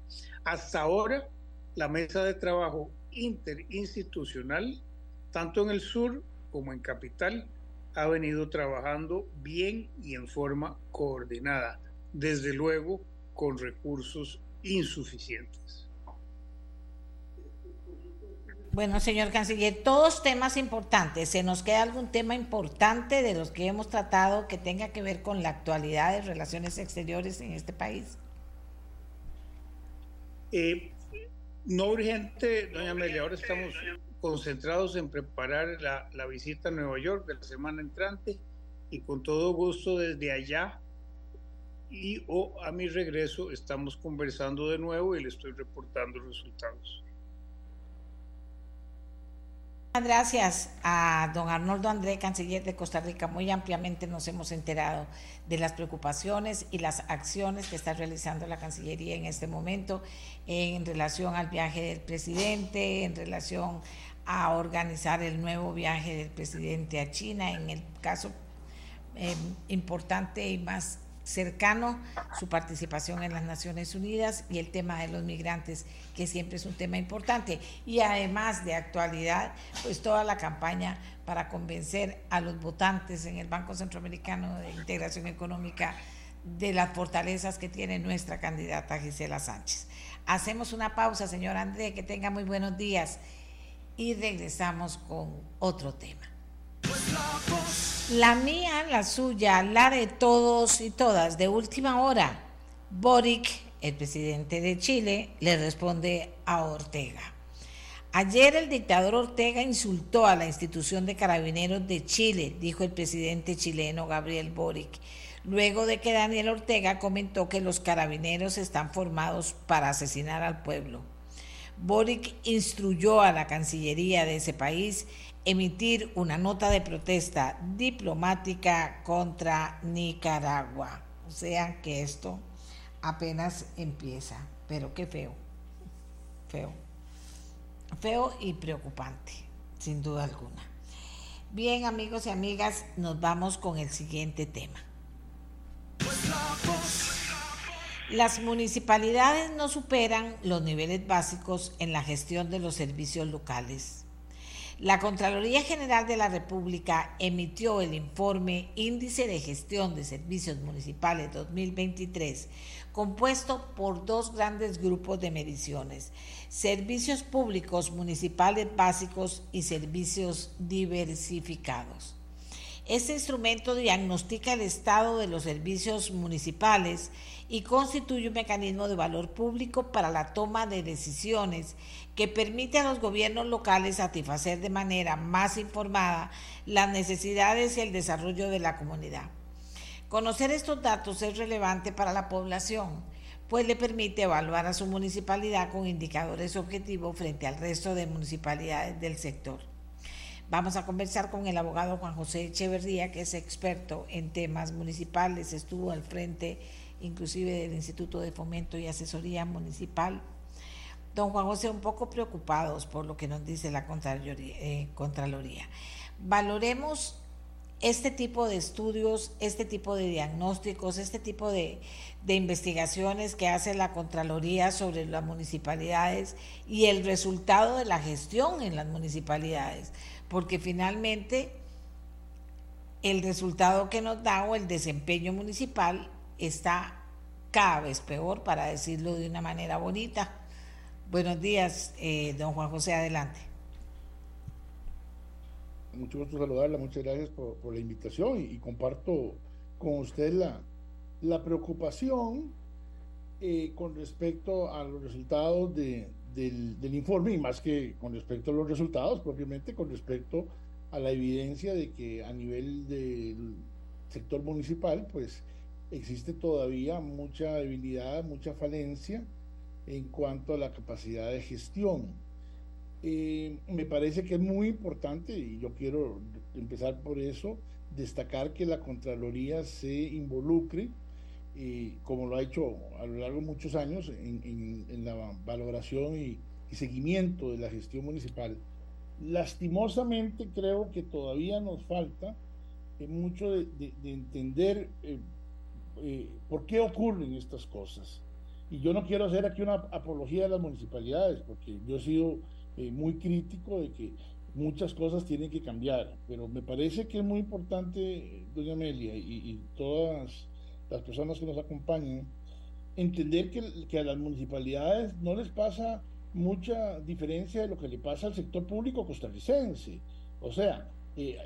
Hasta ahora, la mesa de trabajo interinstitucional, tanto en el sur como en capital, ha venido trabajando bien y en forma coordinada, desde luego con recursos insuficientes. Bueno, señor canciller, todos temas importantes. ¿Se nos queda algún tema importante de los que hemos tratado que tenga que ver con la actualidad de relaciones exteriores en este país? Eh, no urgente, doña Amelia, ahora estamos concentrados en preparar la, la visita a Nueva York de la semana entrante y con todo gusto desde allá y o a mi regreso estamos conversando de nuevo y le estoy reportando resultados. Gracias a don Arnoldo André, canciller de Costa Rica. Muy ampliamente nos hemos enterado de las preocupaciones y las acciones que está realizando la Cancillería en este momento en relación al viaje del presidente, en relación a organizar el nuevo viaje del presidente a China, en el caso eh, importante y más cercano su participación en las Naciones Unidas y el tema de los migrantes, que siempre es un tema importante. Y además de actualidad, pues toda la campaña para convencer a los votantes en el Banco Centroamericano de Integración Económica de las fortalezas que tiene nuestra candidata Gisela Sánchez. Hacemos una pausa, señor André, que tenga muy buenos días y regresamos con otro tema. La mía, la suya, la de todos y todas, de última hora. Boric, el presidente de Chile, le responde a Ortega. Ayer el dictador Ortega insultó a la institución de carabineros de Chile, dijo el presidente chileno Gabriel Boric, luego de que Daniel Ortega comentó que los carabineros están formados para asesinar al pueblo. Boric instruyó a la Cancillería de ese país emitir una nota de protesta diplomática contra Nicaragua. O sea que esto apenas empieza, pero qué feo, feo. feo y preocupante, sin duda alguna. Bien, amigos y amigas, nos vamos con el siguiente tema. Las municipalidades no superan los niveles básicos en la gestión de los servicios locales. La Contraloría General de la República emitió el informe Índice de Gestión de Servicios Municipales 2023, compuesto por dos grandes grupos de mediciones, servicios públicos municipales básicos y servicios diversificados. Este instrumento diagnostica el estado de los servicios municipales y constituye un mecanismo de valor público para la toma de decisiones que permite a los gobiernos locales satisfacer de manera más informada las necesidades y el desarrollo de la comunidad. Conocer estos datos es relevante para la población, pues le permite evaluar a su municipalidad con indicadores objetivos frente al resto de municipalidades del sector. Vamos a conversar con el abogado Juan José Echeverría, que es experto en temas municipales, estuvo al frente inclusive del Instituto de Fomento y Asesoría Municipal. Don Juan José, un poco preocupados por lo que nos dice la eh, Contraloría. Valoremos este tipo de estudios, este tipo de diagnósticos, este tipo de, investigaciones que hace la Contraloría sobre las municipalidades y el resultado de la gestión en las municipalidades porque finalmente el resultado que nos da o el desempeño municipal está cada vez peor, para decirlo de una manera bonita. Buenos días, eh, don Juan José, adelante. Mucho gusto saludarla, muchas gracias por, la invitación y, comparto con usted la, la preocupación eh, con respecto a los resultados de, del, informe y más que con respecto a los resultados, propiamente con respecto a la evidencia de que a nivel del sector municipal, pues existe todavía mucha debilidad, mucha falencia en cuanto a la capacidad de gestión. Eh, me parece que es muy importante, y yo quiero empezar por eso, destacar que la Contraloría se involucre como lo ha hecho a lo largo de muchos años en, la valoración y, seguimiento de la gestión municipal. Lastimosamente creo que todavía nos falta eh, mucho de, entender eh, eh, por qué ocurren estas cosas. Y yo no quiero hacer aquí una apología de las municipalidades, porque yo he sido muy crítico de que muchas cosas tienen que cambiar, pero me parece que es muy importante, doña Amelia, y, y todas las personas que nos acompañan, entender que, a las municipalidades no les pasa mucha diferencia de lo que le pasa al sector público costarricense. O sea, eh,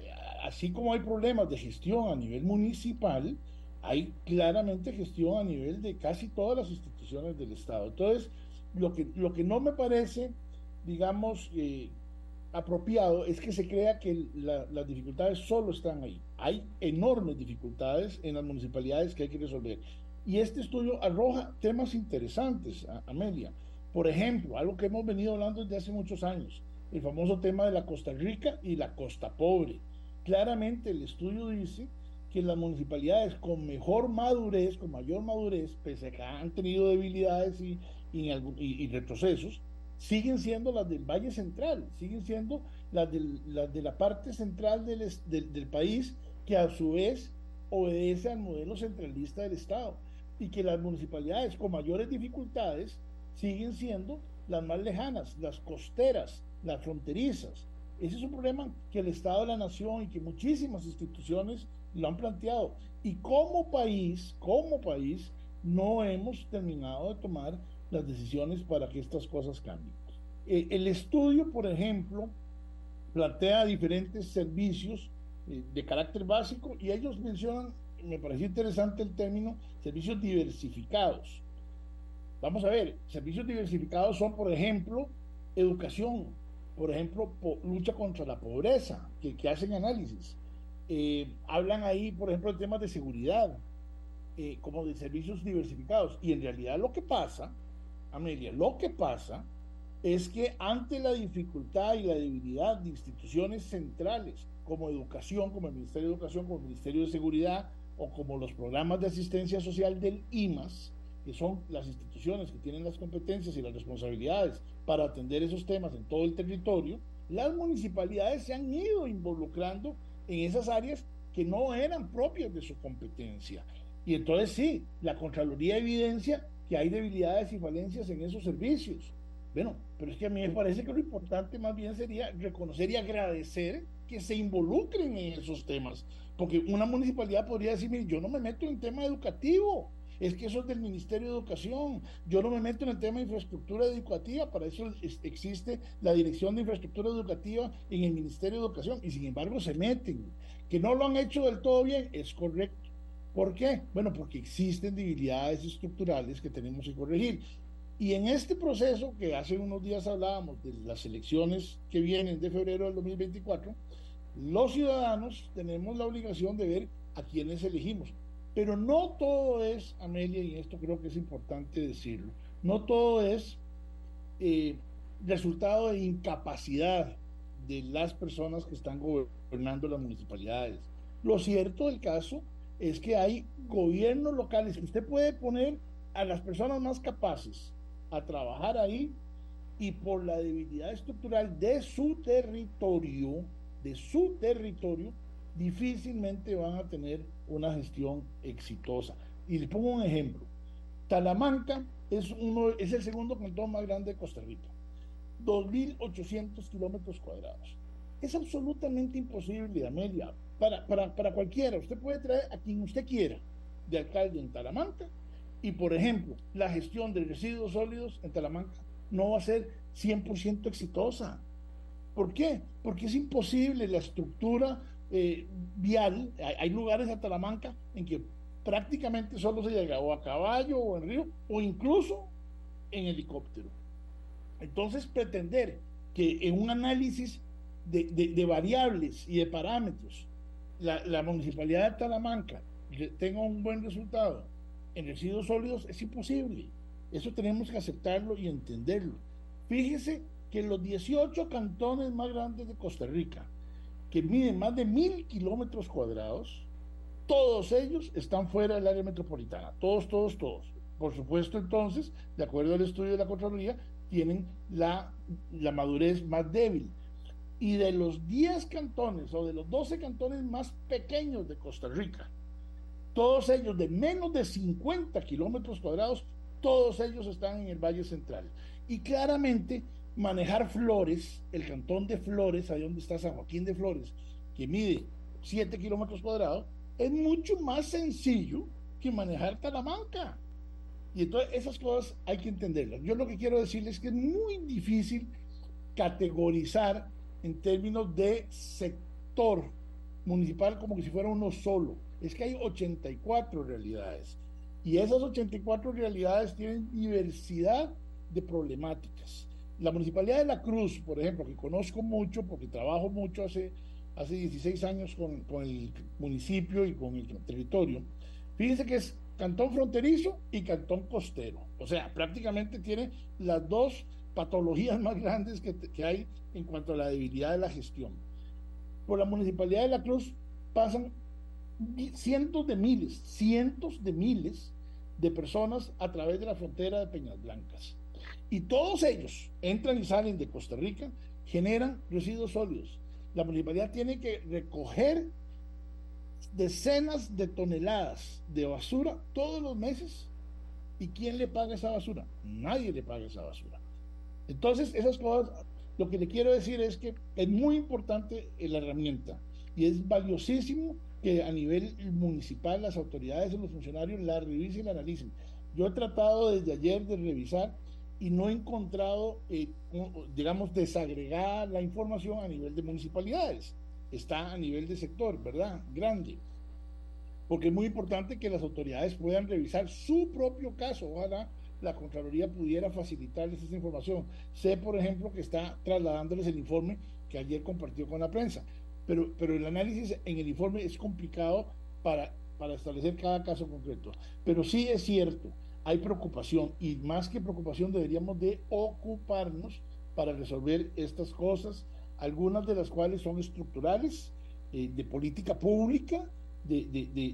así como hay problemas de gestión a nivel municipal, hay claramente gestión a nivel de casi todas las instituciones del Estado. Entonces, lo que, lo que no me parece, digamos, eh, apropiado es que se crea que las dificultades solo están ahí. Hay enormes dificultades en las municipalidades que hay que resolver. Y este estudio arroja temas interesantes, Amelia. Por ejemplo, algo que hemos venido hablando desde hace muchos años, el famoso tema de la Costa Rica y la Costa Pobre. Claramente el estudio dice que las municipalidades con mejor madurez, con mayor madurez, pese a que han tenido debilidades y, y retrocesos, siguen siendo las del Valle Central, siguen siendo las, las de la parte central del, del, país, que a su vez obedece al modelo centralista del Estado, y que las municipalidades con mayores dificultades siguen siendo las más lejanas, las costeras, las fronterizas. Ese es un problema que el Estado de la Nación y que muchísimas instituciones lo han planteado. Y como país, como país, no hemos terminado de tomar las decisiones para que estas cosas cambien. Eh, el estudio, por ejemplo, plantea diferentes servicios de carácter básico y ellos mencionan, me pareció interesante el término, servicios diversificados. Vamos a ver, servicios diversificados son, por ejemplo, educación, por ejemplo, lucha contra la pobreza, que, hacen análisis. Eh, hablan ahí, por ejemplo, de temas de seguridad, como de servicios diversificados. Y en realidad lo que pasa Amelia, lo que pasa es que ante la dificultad y la debilidad de instituciones centrales como educación, como el Ministerio de Educación, como el Ministerio de Seguridad o como los programas de asistencia social del IMAS, que son las instituciones que tienen las competencias y las responsabilidades para atender esos temas en todo el territorio, las municipalidades se han ido involucrando en esas áreas que no eran propias de su competencia. Y entonces sí, la Contraloría evidencia que hay debilidades y falencias en esos servicios. Bueno, pero es que a mí me parece que lo importante más bien sería reconocer y agradecer que se involucren en esos temas. Porque una municipalidad podría decir, mire, yo no me meto en tema educativo, es que eso es del Ministerio de Educación. Yo no me meto en el tema de infraestructura educativa, para eso existe la Dirección de Infraestructura Educativa en el Ministerio de Educación, y sin embargo se meten. Que no lo han hecho del todo bien, es correcto. ¿Por qué? Bueno, porque existen debilidades estructurales que tenemos que corregir. Y en este proceso que hace unos días hablábamos de las elecciones que vienen de febrero del 2024, los ciudadanos tenemos la obligación de ver a quiénes elegimos. Pero no todo es, Amelia, y esto creo que es importante decirlo, no todo es eh, resultado de incapacidad de las personas que están gobernando las municipalidades. Lo cierto del caso es que hay gobiernos locales que usted puede poner a las personas más capaces a trabajar ahí y por la debilidad estructural de su territorio, de su territorio, difícilmente van a tener una gestión exitosa. Y le pongo un ejemplo. Talamanca es, uno, es el segundo cantón más grande de Costa Rica. 2.800 kilómetros cuadrados. Es absolutamente imposible, Amelia, para, para, para cualquiera. Usted puede traer a quien usted quiera de alcalde en Talamanca y, por ejemplo, la gestión de residuos sólidos en Talamanca no va a ser 100% exitosa. ¿Por qué? Porque es imposible la estructura eh, vial, hay, lugares en Talamanca en que prácticamente solo se llega o a caballo o en río o incluso en helicóptero. Entonces pretender que en un análisis de, variables y de parámetros la, la, municipalidad de Talamanca tenga un buen resultado en residuos sólidos es imposible. Eso tenemos que aceptarlo y entenderlo. Fíjese que los 18 cantones más grandes de Costa Rica, que miden más de mil kilómetros cuadrados, todos ellos están fuera del área metropolitana, todos, todos, todos. Por supuesto, entonces, de acuerdo al estudio de la Contraloría, tienen la, la madurez más débil. Y de los 10 cantones o de los 12 cantones más pequeños de Costa Rica, todos ellos de menos de 50 kilómetros cuadrados, todos ellos están en el Valle Central. Y claramente manejar Flores, el cantón de Flores, ahí donde está San Joaquín de Flores, que mide 7 kilómetros cuadrados, es mucho más sencillo que manejar Talamanca. Y entonces esas cosas hay que entenderlas. Yo lo que quiero decirles es que es muy difícil categorizar en términos de sector municipal como que si fuera uno solo. Es que hay 84 realidades. Y esas 84 realidades tienen diversidad de problemáticas. La Municipalidad de La Cruz, por ejemplo, que conozco mucho porque trabajo mucho hace, hace 16 años con, con el municipio y con el territorio, fíjense que es cantón fronterizo y cantón costero. O sea, prácticamente tiene las dos patologías [laughs] más grandes que, que, hay en cuanto a la debilidad de la gestión. Por la Municipalidad de La Cruz pasan cientos de miles, cientos de miles de personas a través de la frontera de Peñas Blancas. Y todos ellos entran y salen de Costa Rica, generan residuos sólidos. La municipalidad tiene que recoger decenas de toneladas de basura todos los meses. ¿Y quién le paga esa basura? Nadie le paga esa basura. Entonces, esas cosas, lo que le quiero decir es que es muy importante la herramienta y es valiosísimo que a nivel municipal las autoridades y los funcionarios la revisen y la analicen. Yo he tratado desde ayer de revisar y no he encontrado, eh, digamos, desagregar la información a nivel de municipalidades. Está a nivel de sector, ¿verdad? Grande. Porque es muy importante que las autoridades puedan revisar su propio caso. Ojalá la Contraloría pudiera facilitarles esa información. Sé, por ejemplo, que está trasladándoles el informe que ayer compartió con la prensa. Pero, pero el análisis en el informe es complicado para, para establecer cada caso concreto. Pero sí es cierto hay preocupación y más que preocupación deberíamos de ocuparnos para resolver estas cosas, algunas de las cuales son estructurales, eh, de política pública, de,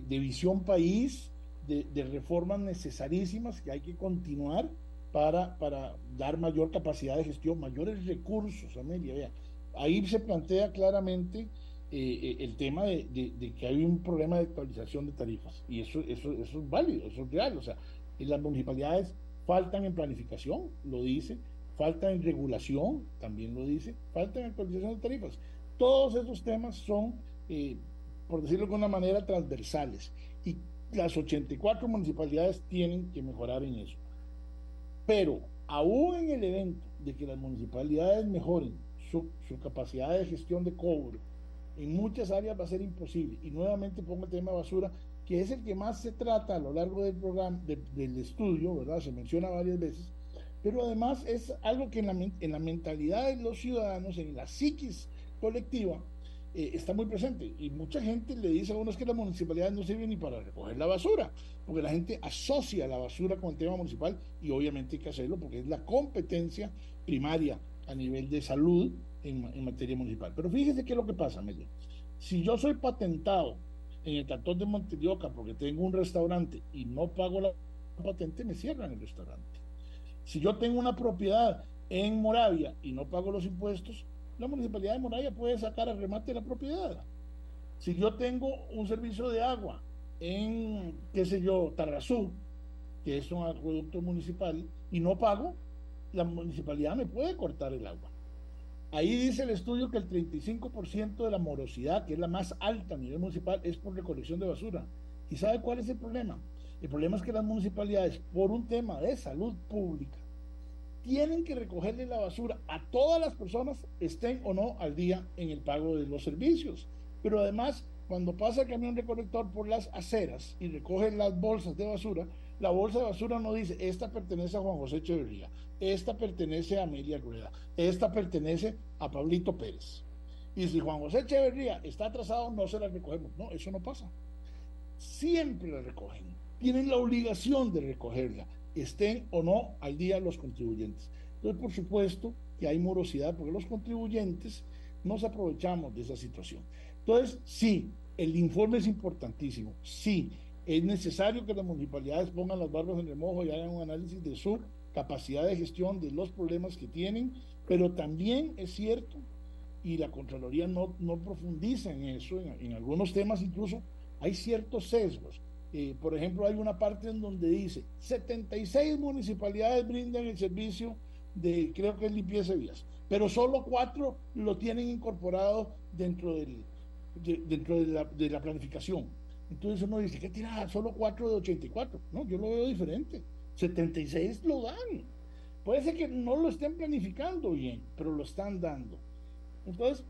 de, visión país, de, reformas necesarísimas que hay que continuar para, para dar mayor capacidad de gestión, mayores recursos, Amelia. ahí se plantea claramente eh, el tema de, que hay un problema de actualización de tarifas. Y eso, eso, eso es válido, eso es real. O sea, en las municipalidades faltan en planificación, lo dice, faltan en regulación, también lo dice, faltan en actualización de tarifas. Todos esos temas son, eh, por decirlo de alguna manera, transversales. Y las 84 municipalidades tienen que mejorar en eso. Pero aún en el evento de que las municipalidades mejoren su, su capacidad de gestión de cobro, en muchas áreas va a ser imposible. Y nuevamente pongo el tema de basura, que es el que más se trata a lo largo del programa, del estudio, ¿verdad? Se menciona varias veces, pero además es algo que en la, en la mentalidad de los ciudadanos, en la psiquis colectiva, eh, está muy presente. Y mucha gente le dice a uno que las municipalidades no sirven ni para recoger la basura, porque la gente asocia la basura con el tema municipal y obviamente hay que hacerlo porque es la competencia primaria a nivel de salud en, materia municipal. Pero fíjese qué es lo que pasa, Miguel. Si yo soy patentado en el cantón de Montelioca porque tengo un restaurante y no pago la patente, me cierran el restaurante. Si yo tengo una propiedad en Moravia y no pago los impuestos, la municipalidad de Moravia puede sacar al remate la propiedad. Si yo tengo un servicio de agua en, qué sé yo, Tarrazú, que es un acueducto municipal, y no pago, la municipalidad me puede cortar el agua. Ahí dice el estudio que el 35% de la morosidad, que es la más alta a nivel municipal, es por recolección de basura. ¿Y sabe cuál es el problema? El problema es que las municipalidades, por un tema de salud pública, tienen que recogerle la basura a todas las personas, estén o no al día en el pago de los servicios. Pero además, cuando pasa el camión recolector por las aceras y recoge las bolsas de basura, la bolsa de basura no dice, esta pertenece a Juan José Echeverría, esta pertenece a Amelia Rueda, esta pertenece a Pablito Pérez. Y si Juan José Echeverría está atrasado, no se la recogemos. No, eso no pasa. Siempre la recogen. Tienen la obligación de recogerla, estén o no al día los contribuyentes. Entonces, por supuesto que hay morosidad, porque los contribuyentes nos aprovechamos de esa situación. Entonces, sí, el informe es importantísimo. Sí, es necesario que las municipalidades pongan las barbas en remojo y hagan un análisis de su capacidad de gestión de los problemas que tienen, pero también es cierto, y la Contraloría no, no profundiza en eso, en, algunos temas incluso hay ciertos sesgos. Eh, por ejemplo, hay una parte en donde dice 76 municipalidades brindan el servicio de, creo que es limpieza de vías, pero solo cuatro lo tienen incorporado dentro, del, dentro de la planificación. Entonces uno dice, ¿qué tira? Solo 4 de 84. No, yo lo veo diferente. 76 lo dan. Puede ser que no lo estén planificando bien, pero lo están dando. Entonces,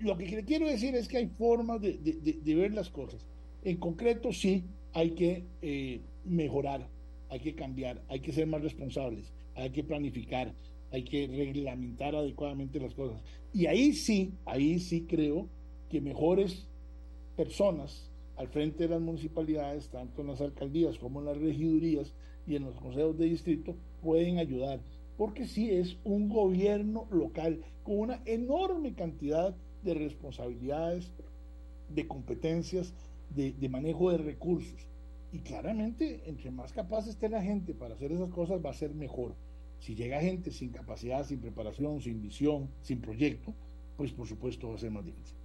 lo que quiero decir es que hay formas de, ver las cosas. En concreto, sí, hay que eh, mejorar, hay que cambiar, hay que ser más responsables, hay que planificar, hay que reglamentar adecuadamente las cosas. Y ahí sí, ahí sí creo que mejores personas al frente de las municipalidades, tanto en las alcaldías como en las regidurías y en los consejos de distrito, pueden ayudar. Porque sí es un gobierno local con una enorme cantidad de responsabilidades, de competencias, de, manejo de recursos. Y claramente, entre más capaz esté la gente para hacer esas cosas, va a ser mejor. Si llega gente sin capacidad, sin preparación, sin visión, sin proyecto, pues por supuesto va a ser más difícil.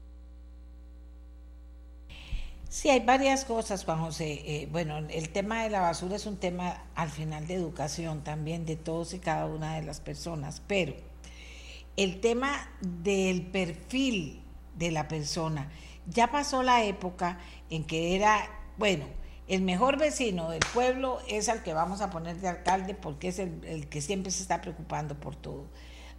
Sí, hay varias cosas, Juan José. Eh, bueno, el tema de la basura es un tema al final de educación también de todos y cada una de las personas, pero el tema del perfil de la persona, ya pasó la época en que era, bueno, el mejor vecino del pueblo es al que vamos a poner de alcalde porque es el, el que siempre se está preocupando por todo.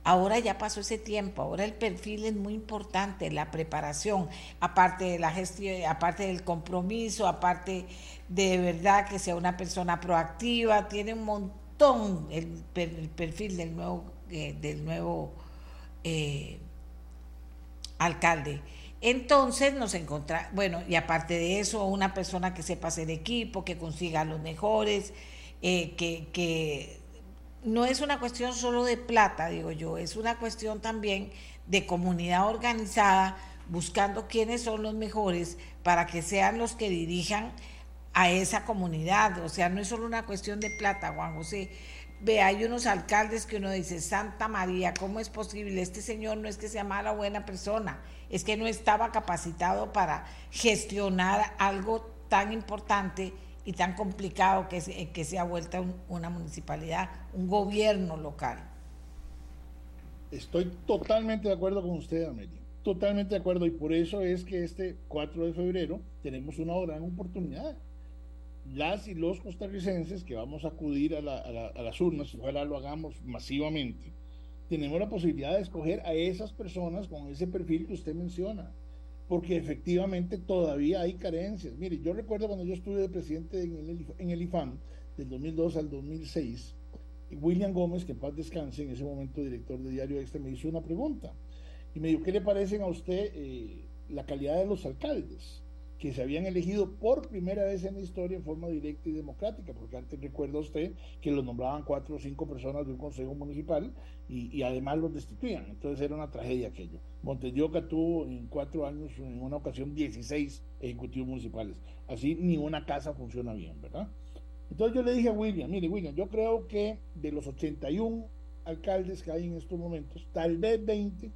Ahora ya pasó ese tiempo, ahora el perfil es muy importante, la preparación, aparte de la gestión, aparte del compromiso, aparte de verdad que sea una persona proactiva, tiene un montón el, perfil del nuevo, eh, del nuevo eh, alcalde. Entonces nos encontramos, bueno, y aparte de eso, una persona que sepa hacer equipo, que consiga los mejores, eh, que, que no es una cuestión solo de plata, digo yo, es una cuestión también de comunidad organizada, buscando quiénes son los mejores para que sean los que dirijan a esa comunidad. O sea, no es solo una cuestión de plata, Juan José. Ve, hay unos alcaldes que uno dice, Santa María, ¿cómo es posible? Este señor no es que sea mala o buena persona, es que no estaba capacitado para gestionar algo tan importante y tan complicado que, se, que se ha vuelto una municipalidad, un gobierno local. Estoy totalmente de acuerdo con usted, Amelia. Totalmente de acuerdo. Y por eso es que este 4 de febrero tenemos una gran oportunidad las y los costarricenses que vamos a acudir a, las urnas, ojalá lo hagamos masivamente, tenemos la posibilidad de escoger a esas personas con ese perfil que usted menciona, porque efectivamente todavía hay carencias. Mire, yo recuerdo cuando yo estuve de presidente en el, en el IFAM, del 2002 al 2006, William Gómez, que en paz descanse, en ese momento director de Diario Extra, me hizo una pregunta. Y me dijo, ¿qué le parecen a usted eh, la calidad de los alcaldes? Que se habían elegido por primera vez en la historia en forma directa y democrática, porque antes recuerda usted que los nombraban cuatro o cinco personas de un consejo municipal y, además los destituían. Entonces era una tragedia aquello. Montedioca tuvo en cuatro años, en una ocasión, 16 ejecutivos municipales. Así ni una casa funciona bien, ¿verdad? Entonces yo le dije a William, mire William, yo creo que de los 81 alcaldes que hay en estos momentos, tal vez 20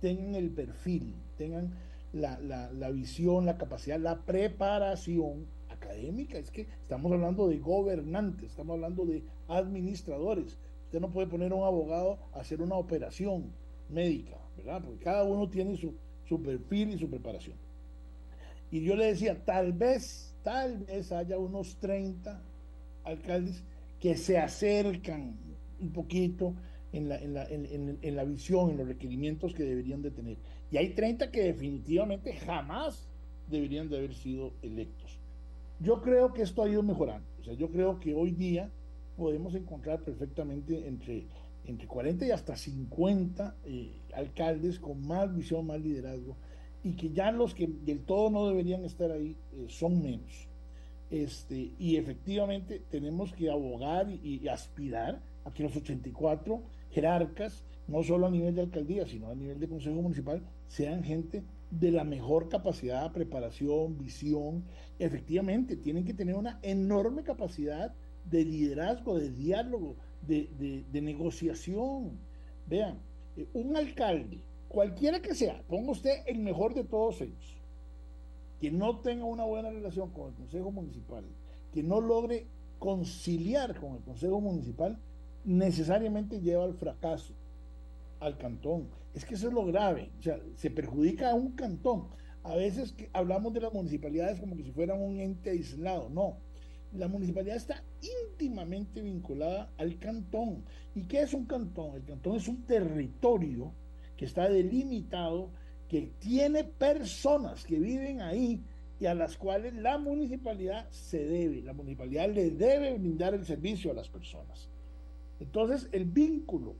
tengan el perfil, tengan la, la, visión, la capacidad, la preparación académica. Es que estamos hablando de gobernantes, estamos hablando de administradores. Usted no puede poner a un abogado a hacer una operación médica, ¿verdad? Porque cada uno tiene su, su perfil y su preparación. Y yo le decía, tal vez, tal vez haya unos 30 alcaldes que se acercan un poquito en la, en la, en, en la visión, en los requerimientos que deberían de tener. Y hay 30 que definitivamente jamás deberían de haber sido electos. Yo creo que esto ha ido mejorando. O sea, yo creo que hoy día podemos encontrar perfectamente entre, entre 40 y hasta 50 eh, alcaldes con más visión, más liderazgo, y que ya los que del todo no deberían estar ahí eh, son menos. Este, y efectivamente tenemos que abogar y, y aspirar a que los 84 jerarcas no solo a nivel de alcaldía, sino a nivel de consejo municipal, sean gente de la mejor capacidad, preparación, visión. Efectivamente, tienen que tener una enorme capacidad de liderazgo, de diálogo, de, negociación. Vean, eh, un alcalde, cualquiera que sea, ponga usted el mejor de todos ellos, que no tenga una buena relación con el Consejo Municipal, que no logre conciliar con el Consejo Municipal, necesariamente lleva al fracaso al cantón. Es que eso es lo grave, o sea, se perjudica a un cantón. A veces que hablamos de las municipalidades como que si fueran un ente aislado, no. La municipalidad está íntimamente vinculada al cantón. ¿Y qué es un cantón? El cantón es un territorio que está delimitado, que tiene personas que viven ahí y a las cuales la municipalidad se debe. La municipalidad le debe brindar el servicio a las personas. Entonces, el vínculo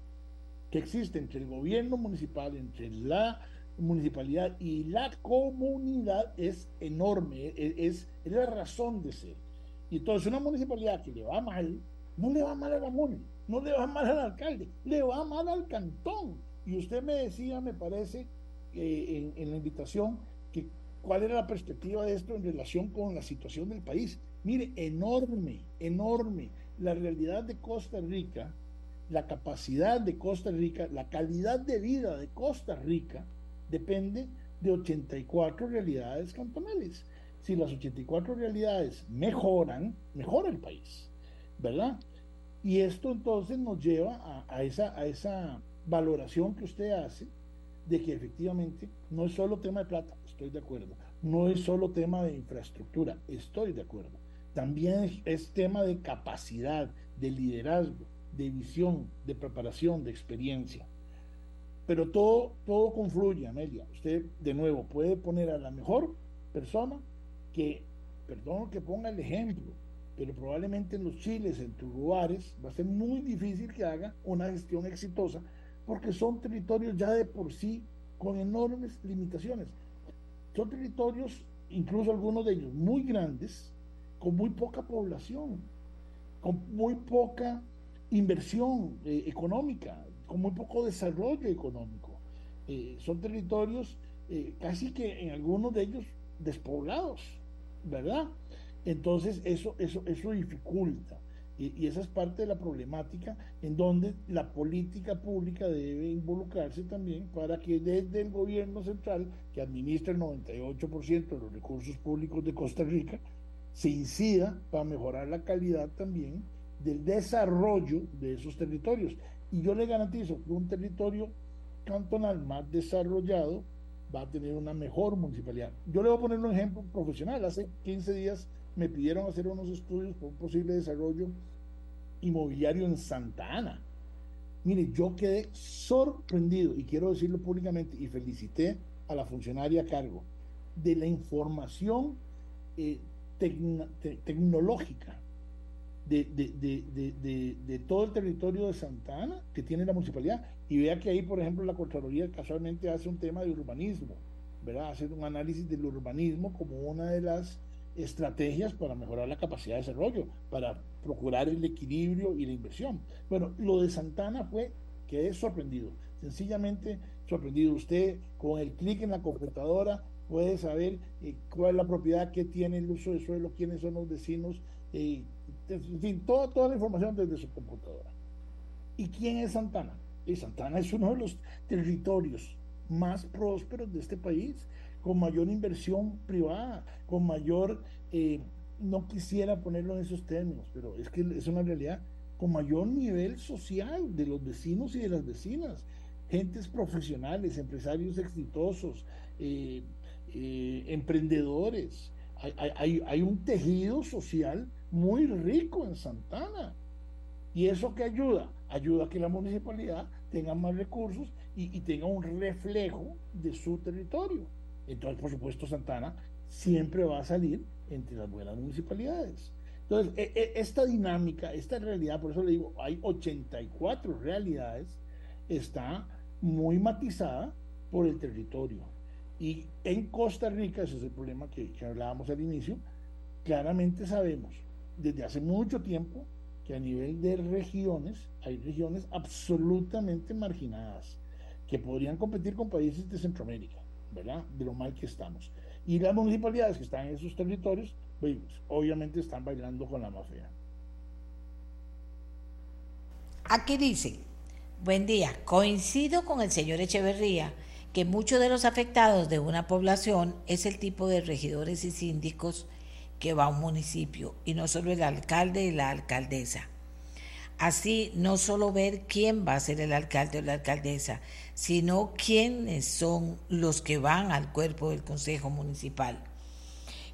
que existe entre el gobierno municipal, entre la municipalidad y la comunidad es enorme, e, e, es, es, la razón de ser. Y entonces una municipalidad que le va mal, no le va mal a la MUNI, no le va mal al alcalde, le va mal al cantón. Y usted me decía, me parece, en, en la invitación, que cuál era la perspectiva de esto en relación con la situación del país. Mire, enorme, enorme. La realidad de Costa Rica la capacidad de Costa Rica, la calidad de vida de Costa Rica depende de 84 realidades cantonales. Si las 84 realidades mejoran, mejora el país, ¿verdad? Y esto entonces nos lleva a, esa, a esa valoración que usted hace de que efectivamente no es solo tema de plata, estoy de acuerdo, no es solo tema de infraestructura, estoy de acuerdo, también es tema de capacidad, de liderazgo, de visión, de preparación, de experiencia. Pero todo, todo confluye, Amelia. Usted, de nuevo, puede poner a la mejor persona que, perdón que ponga el ejemplo, pero probablemente en los chiles, en tus lugares, va a ser muy difícil que haga una gestión exitosa, porque son territorios ya de por sí con enormes limitaciones. Son territorios, incluso algunos de ellos muy grandes, con muy poca población, con muy poca inversión eh, económica, con muy poco desarrollo económico. Eh, son territorios eh, casi que en algunos de ellos despoblados, ¿verdad? Entonces, eso, eso, eso dificulta. Y, esa es parte de la problemática en donde la política pública debe involucrarse también para que desde el gobierno central, que administra el 98% de los recursos públicos de Costa Rica, se incida para mejorar la calidad también del desarrollo de esos territorios. Y yo le garantizo que un territorio cantonal más desarrollado va a tener una mejor municipalidad. Yo le voy a poner un ejemplo profesional. Hace 15 días me pidieron hacer unos estudios por un posible desarrollo inmobiliario en Santa Ana. Mire, yo quedé sorprendido, y quiero decirlo públicamente, y felicité a la funcionaria a cargo, de la información eh, tecnológica de, de, todo el territorio de Santa Ana que tiene la municipalidad. Y vea que ahí, por ejemplo, la Contraloría casualmente hace un tema de urbanismo, ¿verdad? Hace un análisis del urbanismo como una de las estrategias para mejorar la capacidad de desarrollo, para procurar el equilibrio y la inversión. Bueno, lo de Santana fue que es sorprendido, sencillamente sorprendido. Usted con el clic en la computadora puede saber eh, cuál es la propiedad que tiene el uso de suelo, quiénes son los vecinos, eh, en toda la información desde su computadora. ¿Y quién es Santana? Y Santana es uno de los territorios más prósperos de este país con mayor inversión privada, con mayor, eh, no quisiera ponerlo en esos términos, pero es que es una realidad, con mayor nivel social de los vecinos y de las vecinas, gentes profesionales, empresarios exitosos, eh, eh, emprendedores. Hay, hay, un tejido social muy rico en Santana. ¿Y eso qué ayuda? Ayuda a que la municipalidad tenga más recursos y, y tenga un reflejo de su territorio. Entonces, por supuesto, Santana siempre va a salir entre las buenas municipalidades. Entonces, e, e, esta dinámica, esta realidad, por eso le digo, hay 84 realidades, está muy matizada por el territorio. Y en Costa Rica, ese es el problema que, que hablábamos al inicio, claramente sabemos desde hace mucho tiempo que a nivel de regiones hay regiones absolutamente marginadas que podrían competir con países de Centroamérica. ¿verdad? De lo mal que estamos. Y las municipalidades que están en esos territorios, pues, obviamente están bailando con la mafia. Aquí dice, buen día, coincido con el señor Echeverría que muchos de los afectados de una población es el tipo de regidores y síndicos que va a un municipio y no solo el alcalde y la alcaldesa. Así, no solo ver quién va a ser el alcalde o la alcaldesa, sino quiénes son los que van al cuerpo del Consejo Municipal.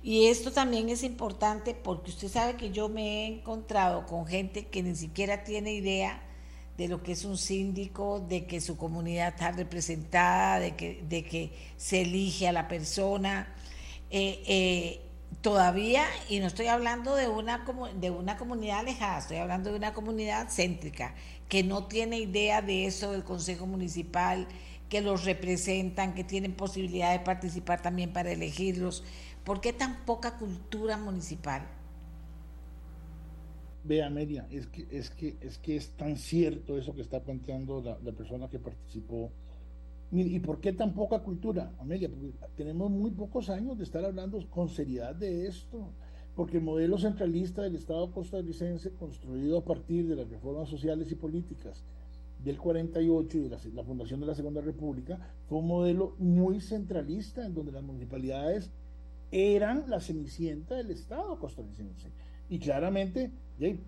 Y esto también es importante porque usted sabe que yo me he encontrado con gente que ni siquiera tiene idea de lo que es un síndico, de que su comunidad está representada, de que, de que se elige a la persona. Eh, eh, todavía, y no estoy hablando de una, de una comunidad alejada, estoy hablando de una comunidad céntrica, que no tiene idea de eso del Consejo Municipal, que los representan, que tienen posibilidad de participar también para elegirlos. ¿Por qué tan poca cultura municipal? Vea, Media, es que es, que, es, que es tan cierto eso que está planteando la, la persona que participó ¿Y por qué tan poca cultura, Amelia? Porque tenemos muy pocos años de estar hablando con seriedad de esto, porque el modelo centralista del Estado costarricense, construido a partir de las reformas sociales y políticas del 48 y de la, fundación de la Segunda República, fue un modelo muy centralista, en donde las municipalidades eran la cenicienta del Estado costarricense. Y claramente,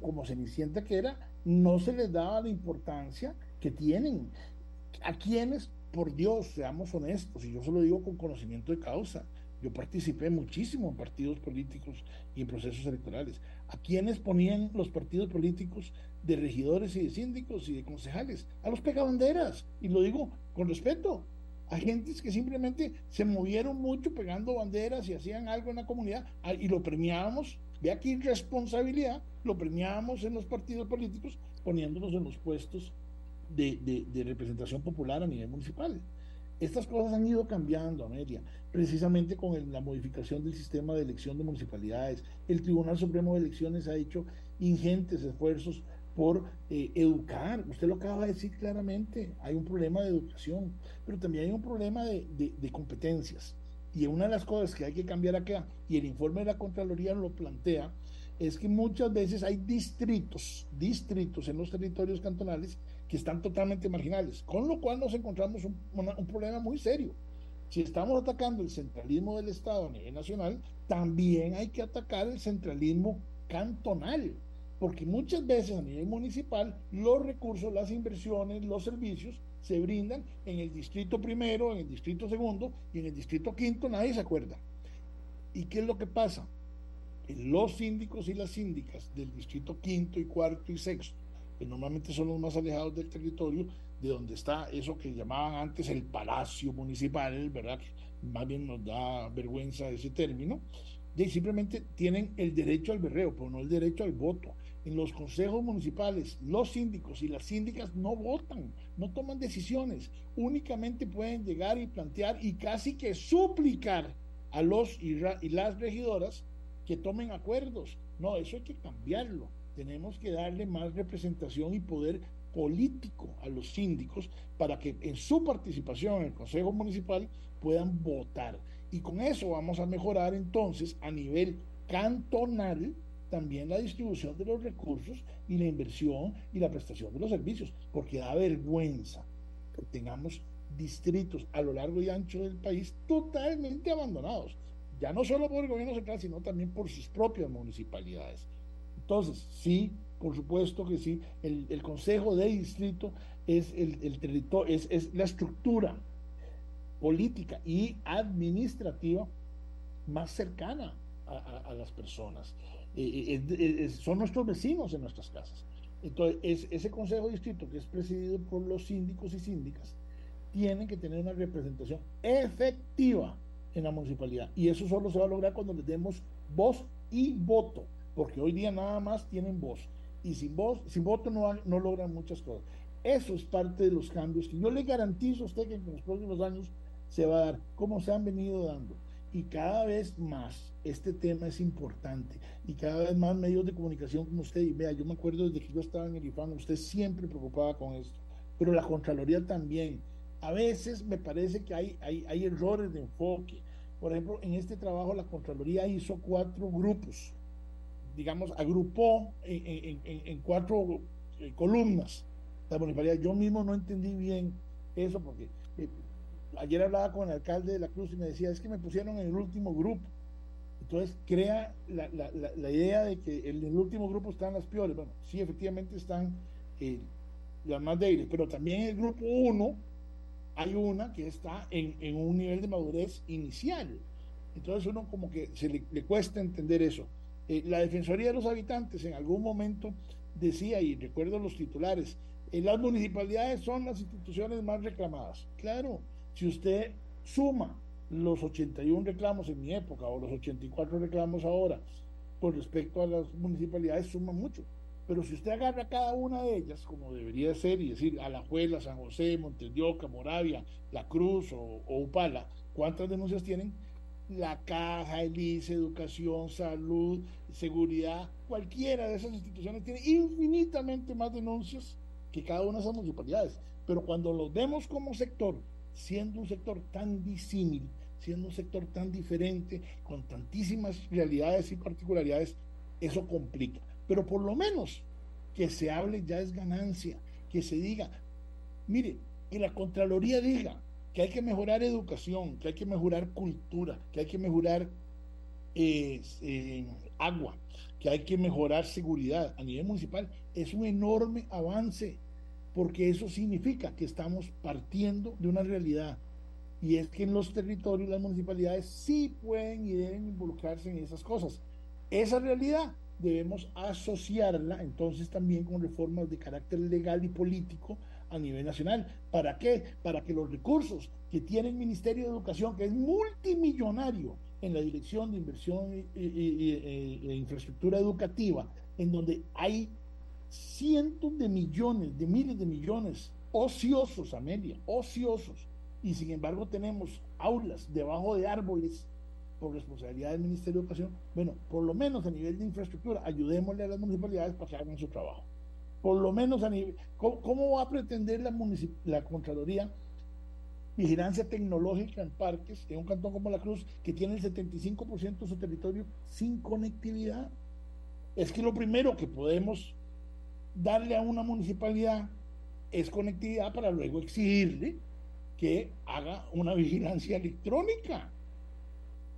como cenicienta que era, no se les daba la importancia que tienen. ¿A quienes por Dios, seamos honestos, y yo se lo digo con conocimiento de causa. Yo participé muchísimo en partidos políticos y en procesos electorales. ¿A quiénes ponían los partidos políticos de regidores y de síndicos y de concejales? A los pegabanderas. Y lo digo con respeto. A gentes que simplemente se movieron mucho pegando banderas y hacían algo en la comunidad ah, y lo premiábamos. Ve aquí responsabilidad, lo premiábamos en los partidos políticos poniéndonos en los puestos de, representación popular a nivel municipal. Estas cosas han ido cambiando, Amelia, precisamente con la modificación del sistema de elección de municipalidades. El Tribunal Supremo de Elecciones ha hecho ingentes esfuerzos por eh, educar. Usted lo acaba de decir claramente, hay un problema de educación, pero también hay un problema de, de competencias. Y una de las cosas que hay que cambiar acá, y el informe de la Contraloría lo plantea, es que muchas veces hay distritos, distritos en los territorios cantonales que están totalmente marginales, con lo cual nos encontramos un, un problema muy serio. Si estamos atacando el centralismo del Estado a nivel nacional, también hay que atacar el centralismo cantonal, porque muchas veces a nivel municipal los recursos, las inversiones, los servicios se brindan en el distrito primero, en el distrito segundo y en el distrito quinto, nadie se acuerda. ¿Y qué es lo que pasa? Los síndicos y las síndicas del distrito quinto y cuarto y sexto, que normalmente son los más alejados del territorio, de donde está eso que llamaban antes el palacio municipal, ¿verdad? Que más bien nos da vergüenza ese término, y simplemente tienen el derecho al berreo, pero no el derecho al voto. En los consejos municipales, los síndicos y las síndicas no votan, no toman decisiones, únicamente pueden llegar y plantear y casi que suplicar a los y, las regidoras que tomen acuerdos. No, eso hay que cambiarlo. Tenemos que darle más representación y poder político a los síndicos para que en su participación en el Consejo Municipal puedan votar. Y con eso vamos a mejorar entonces a nivel cantonal también la distribución de los recursos y la inversión y la prestación de los servicios, porque da vergüenza que tengamos distritos a lo largo y ancho del país totalmente abandonados, ya no solo por el gobierno central, sino también por sus propias municipalidades. Entonces, sí, por supuesto que sí, el, Consejo de Distrito es, el, territorio, es, es la estructura política y administrativa más cercana a, las personas. Eh, eh, son nuestros vecinos en nuestras casas. Entonces, es, ese Consejo Distrito, que es presidido por los síndicos y síndicas, tiene que tener una representación efectiva en la municipalidad. Y eso solo se va a lograr cuando les demos voz y voto, porque hoy día nada más tienen voz y sin voz, sin voto no, no logran muchas cosas. Eso es parte de los cambios que yo le garantizo a usted que en los próximos años se va a dar, como se han venido dando. Y cada vez más este tema es importante y cada vez más medios de comunicación como usted. Y vea, yo me acuerdo desde que yo estaba en el IFAN, usted siempre preocupaba con esto, pero la Contraloría también. A veces me parece que hay, hay, hay errores de enfoque. Por ejemplo, en este trabajo la Contraloría hizo cuatro grupos digamos, agrupó en, cuatro eh, columnas la municipalidad. Yo mismo no entendí bien eso porque eh, ayer hablaba con el alcalde de la Cruz y me decía, es que me pusieron en el último grupo. Entonces crea la, la, idea de que en el último grupo están las peores. Bueno, sí, efectivamente están eh, las más débiles, pero también en el grupo 1 hay una que está en, un nivel de madurez inicial. Entonces uno como que se le cuesta entender eso. Eh, la Defensoría de los Habitantes en algún momento decía, y recuerdo los titulares, eh, las municipalidades son las instituciones más reclamadas. Claro, si usted suma los 81 reclamos en mi época o los 84 reclamos ahora con respecto a las municipalidades, suma mucho. Pero si usted agarra cada una de ellas, como debería ser, y decir Alajuela, San José, Montes Moravia, La Cruz o, o Upala, ¿cuántas denuncias tienen? la caja, el ICE, educación, salud, seguridad, cualquiera de esas instituciones tiene infinitamente más denuncias que cada una de esas municipalidades. Pero cuando los vemos como sector, siendo un sector tan disímil, siendo un sector tan diferente, con tantísimas realidades y particularidades, eso complica. Pero por lo menos que se hable ya es ganancia, que se diga, mire, que la Contraloría diga, que hay que mejorar educación, que hay que mejorar cultura, que hay que mejorar eh, agua, que hay que mejorar seguridad a nivel municipal, es un enorme avance, porque eso significa que estamos partiendo de una realidad. Y es que en los territorios las municipalidades sí pueden y deben involucrarse en esas cosas. Esa realidad debemos asociarla entonces también con reformas de carácter legal y político a nivel nacional. ¿Para qué? Para que los recursos que tiene el Ministerio de Educación, que es multimillonario en la dirección de inversión e infraestructura educativa, en donde hay cientos de millones, de miles de millones ociosos, Amelia, ociosos, y sin embargo tenemos aulas debajo de árboles por responsabilidad del Ministerio de Educación, bueno, por lo menos a nivel de infraestructura, ayudémosle a las municipalidades para que hagan su trabajo. Por lo menos a nivel, ¿cómo, va a pretender la, la Contraloría vigilancia tecnológica en parques, en un cantón como La Cruz, que tiene el 75% de su territorio sin conectividad. Es que lo primero que podemos darle a una municipalidad es conectividad para luego exigirle que haga una [laughs] vigilancia electrónica.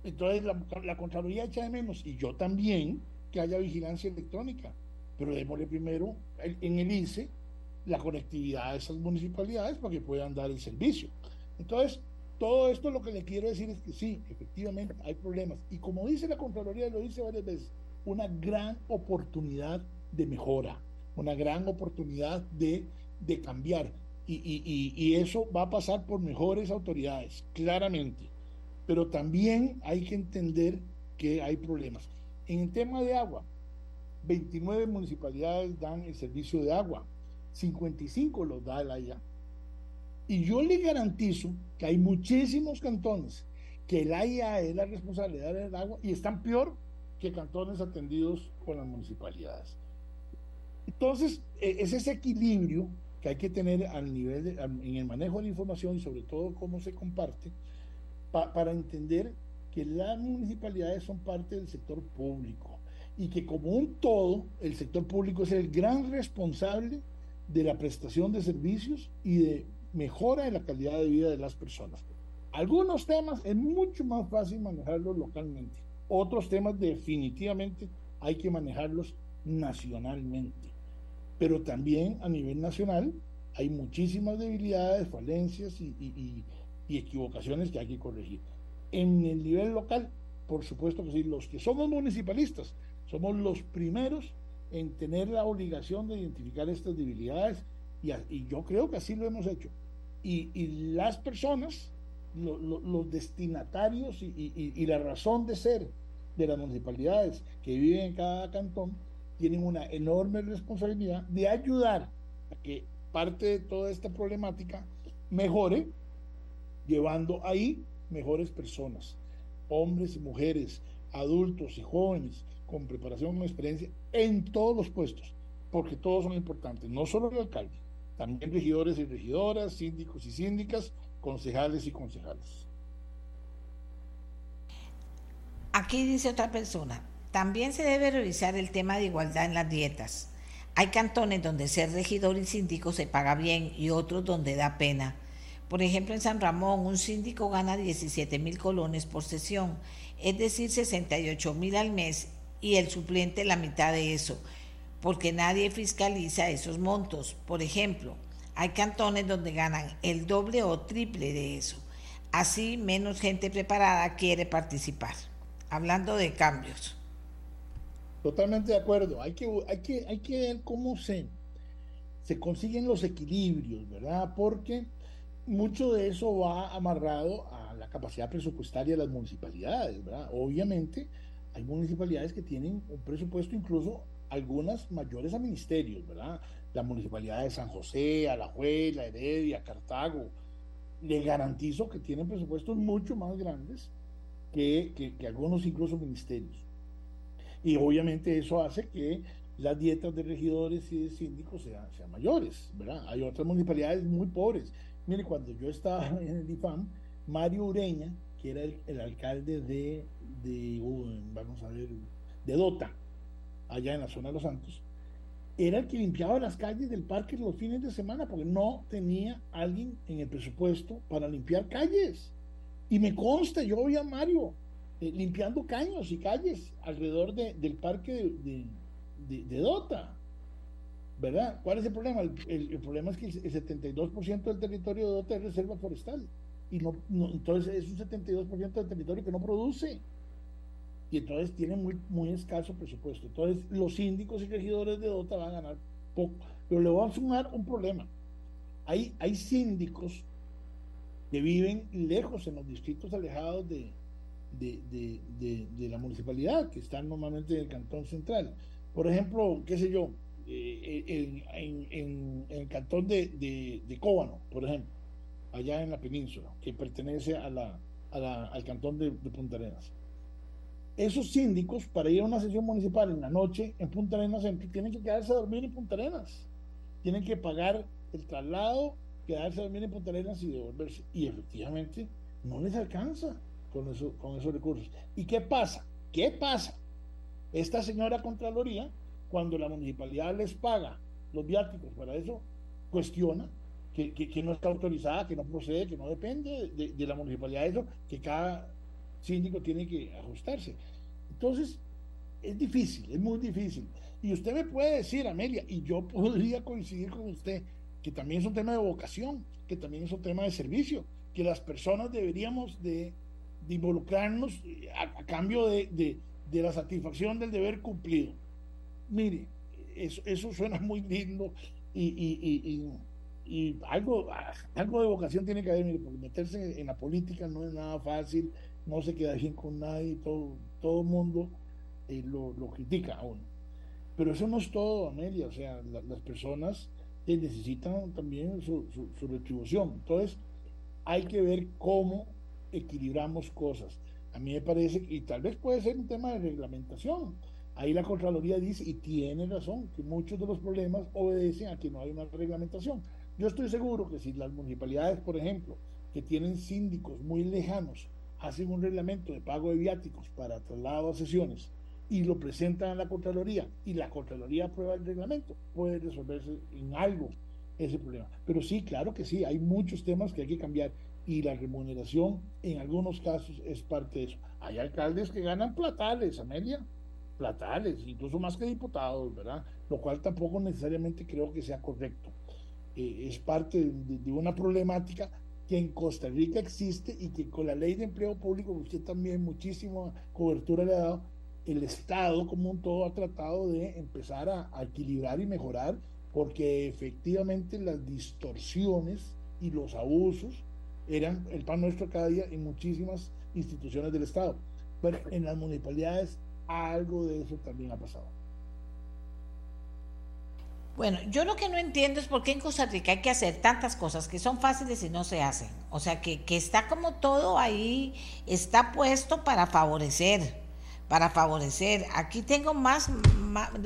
Entonces la, Contraloría echa de menos, y yo también, que haya vigilancia electrónica, pero démosle primero en el ICE la conectividad a esas municipalidades para que puedan dar el servicio. Entonces, todo esto lo que le quiero decir es que sí, efectivamente hay problemas. Y como dice la Contraloría, lo dice varias veces, una gran oportunidad de mejora, una gran oportunidad de, de cambiar. Y, y, y, eso va a pasar por mejores autoridades, claramente. Pero también hay que entender que hay problemas. En el tema de agua, 29 municipalidades dan el servicio de agua, 55 los da el AIA. Y yo le garantizo que hay muchísimos cantones que el AIA es la responsabilidad del agua y están peor que cantones atendidos con las municipalidades. Entonces, e, es ese equilibrio que hay que tener al nivel en el manejo de la información y sobre todo cómo se comparte para entender que las municipalidades son parte del sector público y que como un todo el sector público es el gran responsable de la prestación de servicios y de mejora en la calidad de vida de las personas. Algunos temas es mucho más fácil manejarlos localmente. Otros temas definitivamente hay que manejarlos nacionalmente. Pero también a nivel nacional hay muchísimas debilidades, falencias y, y equivocaciones que hay que corregir. En el nivel local, por supuesto que sí, los que somos municipalistas somos los primeros en tener la obligación de identificar estas debilidades y, yo creo que así lo hemos hecho. Y, las personas, los destinatarios y, la razón de ser de las municipalidades que viven en cada cantón tienen una enorme responsabilidad de ayudar a que parte de toda esta problemática mejore, llevando ahí mejores personas, hombres y mujeres, adultos y jóvenes, con preparación, con experiencia en todos los puestos, porque todos son importantes, no solo el alcalde, también regidores y regidoras, síndicos y síndicas, concejales y concejales. Aquí dice otra persona, también se debe revisar el tema de igualdad en las dietas. Hay cantones donde ser regidor y síndico se paga bien y otros donde da pena. Por ejemplo, en San Ramón, un síndico gana 17 mil colones por sesión, es decir, 68 mil al mes, y el suplente la mitad de eso, porque nadie fiscaliza esos montos. Por ejemplo, hay cantones donde ganan el doble o triple de eso. Así menos gente preparada quiere participar. Hablando de cambios. Totalmente de acuerdo. Hay que, hay que, hay que ver cómo se, se consiguen los equilibrios, ¿verdad? Porque mucho de eso va amarrado a la capacidad presupuestaria de las municipalidades, ¿verdad? Obviamente, hay municipalidades que tienen un presupuesto incluso algunas mayores a ministerios, ¿verdad? La municipalidad de San José, Alajuela, Heredia, Cartago. Le garantizo que tienen presupuestos mucho más grandes que, que, algunos incluso ministerios. Y obviamente eso hace que las dietas de regidores y de síndicos sean, sean mayores, ¿verdad? Hay otras municipalidades muy pobres. Mire, cuando yo estaba [laughs] en el IFAM, Mario Ureña, que era el alcalde de de, vamos a ver, de Dota, allá en la zona de Los Santos, era el que limpiaba las calles del parque los fines de semana porque no tenía alguien en el presupuesto para limpiar calles. Y me consta, yo vi a Mario eh, limpiando caños y calles alrededor del parque de, Dota. ¿Verdad? ¿Cuál es el problema? El, problema es que el, 72% del territorio de Dota es reserva forestal. Y no, entonces es un 72% del territorio que no produce y entonces tiene muy, muy escaso presupuesto. Entonces los síndicos y regidores de DOTA van a ganar poco. Pero le voy a sumar un problema. Hay, hay síndicos que viven lejos en los distritos alejados de, de, la municipalidad, que están normalmente en el cantón central. Por ejemplo, qué sé yo, eh, en, en, el cantón de, Cóbano, por ejemplo, allá en la península, que pertenece a la, al cantón de Punta Arenas esos síndicos para ir a una sesión municipal en la noche en Punta Arenas tienen que quedarse a dormir en Punta Arenas. Tienen que pagar el traslado quedarse a dormir en Punta Arenas y devolverse. Y efectivamente no les alcanza con, eso, con esos recursos. ¿Y qué pasa? ¿Qué pasa? Esta señora Contraloría, cuando la municipalidad les paga los viáticos para eso, cuestiona que, que, no está autorizada, que no procede, que no depende de, de la municipalidad, eso, que cada síndico tiene que ajustarse. Entonces, es difícil, es muy difícil. Y usted me puede decir, Amelia, y yo [laughs] podría coincidir con usted, que también es un tema de vocación, que también es un tema de servicio, que las personas deberíamos de, involucrarnos a, cambio de, la satisfacción del deber cumplido. Mire, eso, eso suena [laughs] muy lindo y, algo, algo de vocación tiene que haber, mire, porque meterse en la política no es nada fácil, no se queda bien con nadie, todo, todo mundo eh, lo, lo, critica a uno. Pero eso no es todo, Amelia, o sea, las personas eh, necesitan también su, su, retribución. Entonces, hay que ver cómo equilibramos cosas. A mí me parece, y tal vez puede ser un tema de reglamentación. Ahí la Contraloría dice, y tiene razón, que muchos de los problemas obedecen a que no hay una reglamentación. Yo estoy seguro que si las municipalidades, por ejemplo, que tienen síndicos muy lejanos, hacen un reglamento de pago de viáticos para traslado a sesiones y lo presentan a la Contraloría y la Contraloría aprueba el reglamento, puede resolverse en algo ese problema. Pero sí, claro que sí, hay muchos temas que hay que cambiar y la remuneración en algunos casos es parte de eso. Hay alcaldes que ganan platales, Amelia, platales, incluso más que diputados, ¿verdad? Lo cual tampoco necesariamente creo que sea correcto. Eh, es parte de, de, una problemática que en Costa Rica existe y que con la ley de empleo público, usted también muchísima cobertura le ha dado, el Estado como un todo ha tratado de empezar a, equilibrar y mejorar porque efectivamente las distorsiones y los abusos eran el pan nuestro cada día en muchísimas instituciones del Estado. Pero en las municipalidades algo de eso también ha pasado. Bueno, yo lo que no entiendo es por qué en Costa Rica hay que hacer tantas cosas que son fáciles y no se hacen. O sea, que, que está como todo ahí, está puesto para favorecer para favorecer. Aquí tengo más,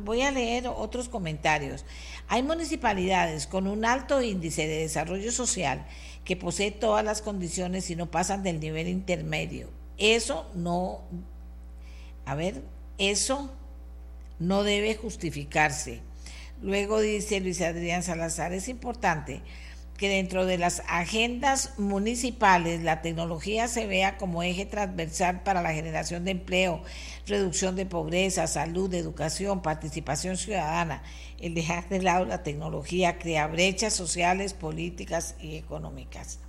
voy a leer otros comentarios. Hay municipalidades con un alto índice de desarrollo social que posee todas las condiciones y no pasan del nivel intermedio. Eso no, a ver, eso no debe justificarse. Luego dice Luis Adrián Salazar, es importante que dentro de las agendas municipales la tecnología se vea como eje transversal para la generación de empleo, reducción de pobreza, salud, educación, participación ciudadana. El dejar de lado la tecnología crea brechas sociales, políticas y económicas.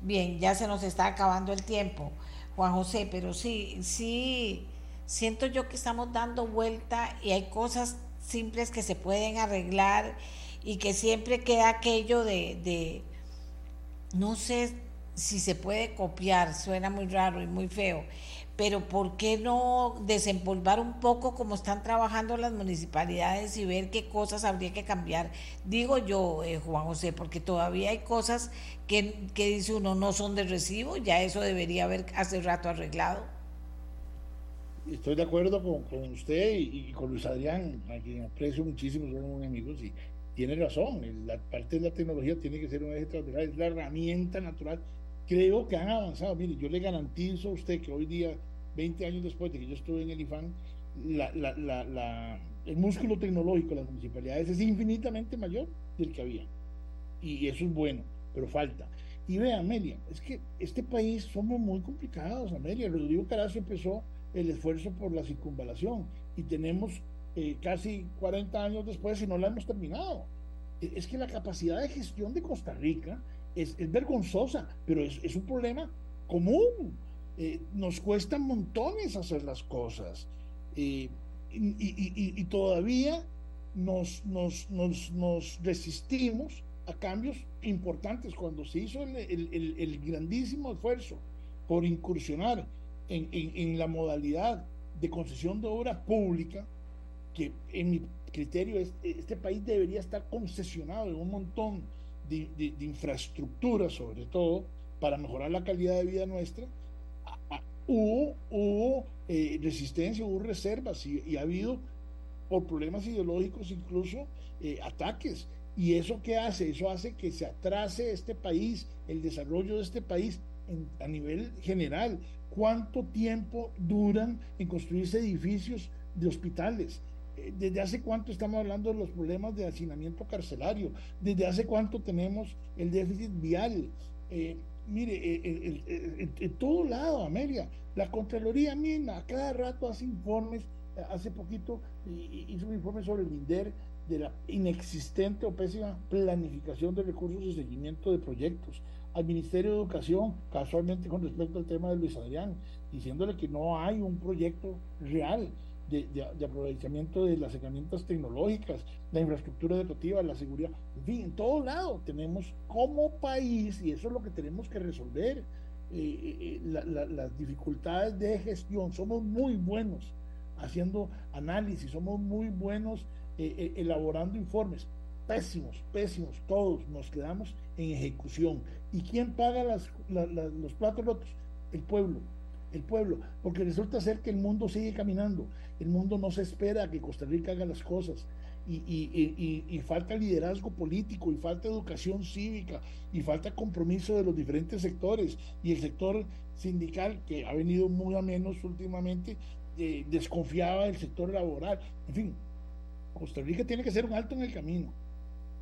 Bien, ya se nos está acabando el tiempo, Juan José, pero sí, sí, siento yo que estamos dando vuelta y hay cosas simples que se pueden arreglar y que siempre queda aquello de, de, no sé si se puede copiar, suena muy raro y muy feo, pero ¿por qué no desempolvar un poco cómo están trabajando las municipalidades y ver qué cosas habría que cambiar? Digo yo, eh, Juan José, porque todavía hay cosas que, que, dice uno no son de recibo, ya eso debería haber hace rato arreglado. Estoy de acuerdo con, con usted y, con Luis Adrián, a quien aprecio muchísimo, somos amigos, y tiene razón, la parte de la tecnología tiene que ser un eje transversal, es la herramienta natural. Creo que han avanzado. Mire, yo le garantizo a usted que hoy día, 20 años después de que yo estuve en el IFAN, el músculo tecnológico de las municipalidades es infinitamente mayor del que había. Y eso es bueno, pero falta. Y vea, Amelia, es que este país somos muy complicados, Amelia. Rodrigo Carazo empezó el esfuerzo por la circunvalación y tenemos eh, casi 40 años después y no la hemos terminado. E, es que la capacidad de gestión de Costa Rica es, vergonzosa, pero es, un problema común. Eh, nos cuesta montones hacer las cosas eh, y, todavía nos, nos, nos, resistimos a cambios importantes. Cuando se hizo el grandísimo esfuerzo por incursionar en, en, en la modalidad de concesión de obra pública, que en mi criterio este país debería estar concesionado en un montón de, de, infraestructuras, sobre todo, para mejorar la calidad de vida nuestra. hubo hubo eh, resistencia, hubo reservas y, ha habido, por problemas ideológicos, incluso eh, ataques. ¿Y eso qué hace? Eso hace que se atrase este país, el desarrollo de este país a nivel general. ¿Cuánto tiempo duran en construirse edificios de hospitales? Eh, ¿Desde hace cuánto estamos hablando de los problemas de hacinamiento carcelario? ¿Desde hace cuánto tenemos el déficit vial? Eh, mire, eh, en todo lado, Amelia, la Contraloría misma a cada rato hace informes, hace poquito hizo un informe sobre el INDER de la inexistente o pésima planificación de recursos y seguimiento de proyectos. Al Ministerio de Educación, casualmente con respecto al tema de Luis Adrián, diciéndole que no hay un proyecto real de, de, aprovechamiento de las herramientas tecnológicas, la infraestructura educativa, la seguridad, en fin, en todo lado tenemos como país, y eso es lo que tenemos que resolver, eh, eh, eh, las dificultades de gestión. Somos muy buenos haciendo análisis, somos muy buenos eh, eh, elaborando informes. Pésimos, pésimos, todos nos quedamos en ejecución. ¿Y quién paga las, los platos rotos? El pueblo, el pueblo, porque resulta ser que el mundo sigue caminando, el mundo no se espera que Costa Rica haga las cosas. Y, falta liderazgo político, y falta educación cívica, y falta compromiso de los diferentes sectores, y el sector sindical, que ha venido muy a menos últimamente, eh, desconfiaba del sector laboral. En fin, Costa Rica tiene que ser un alto en el camino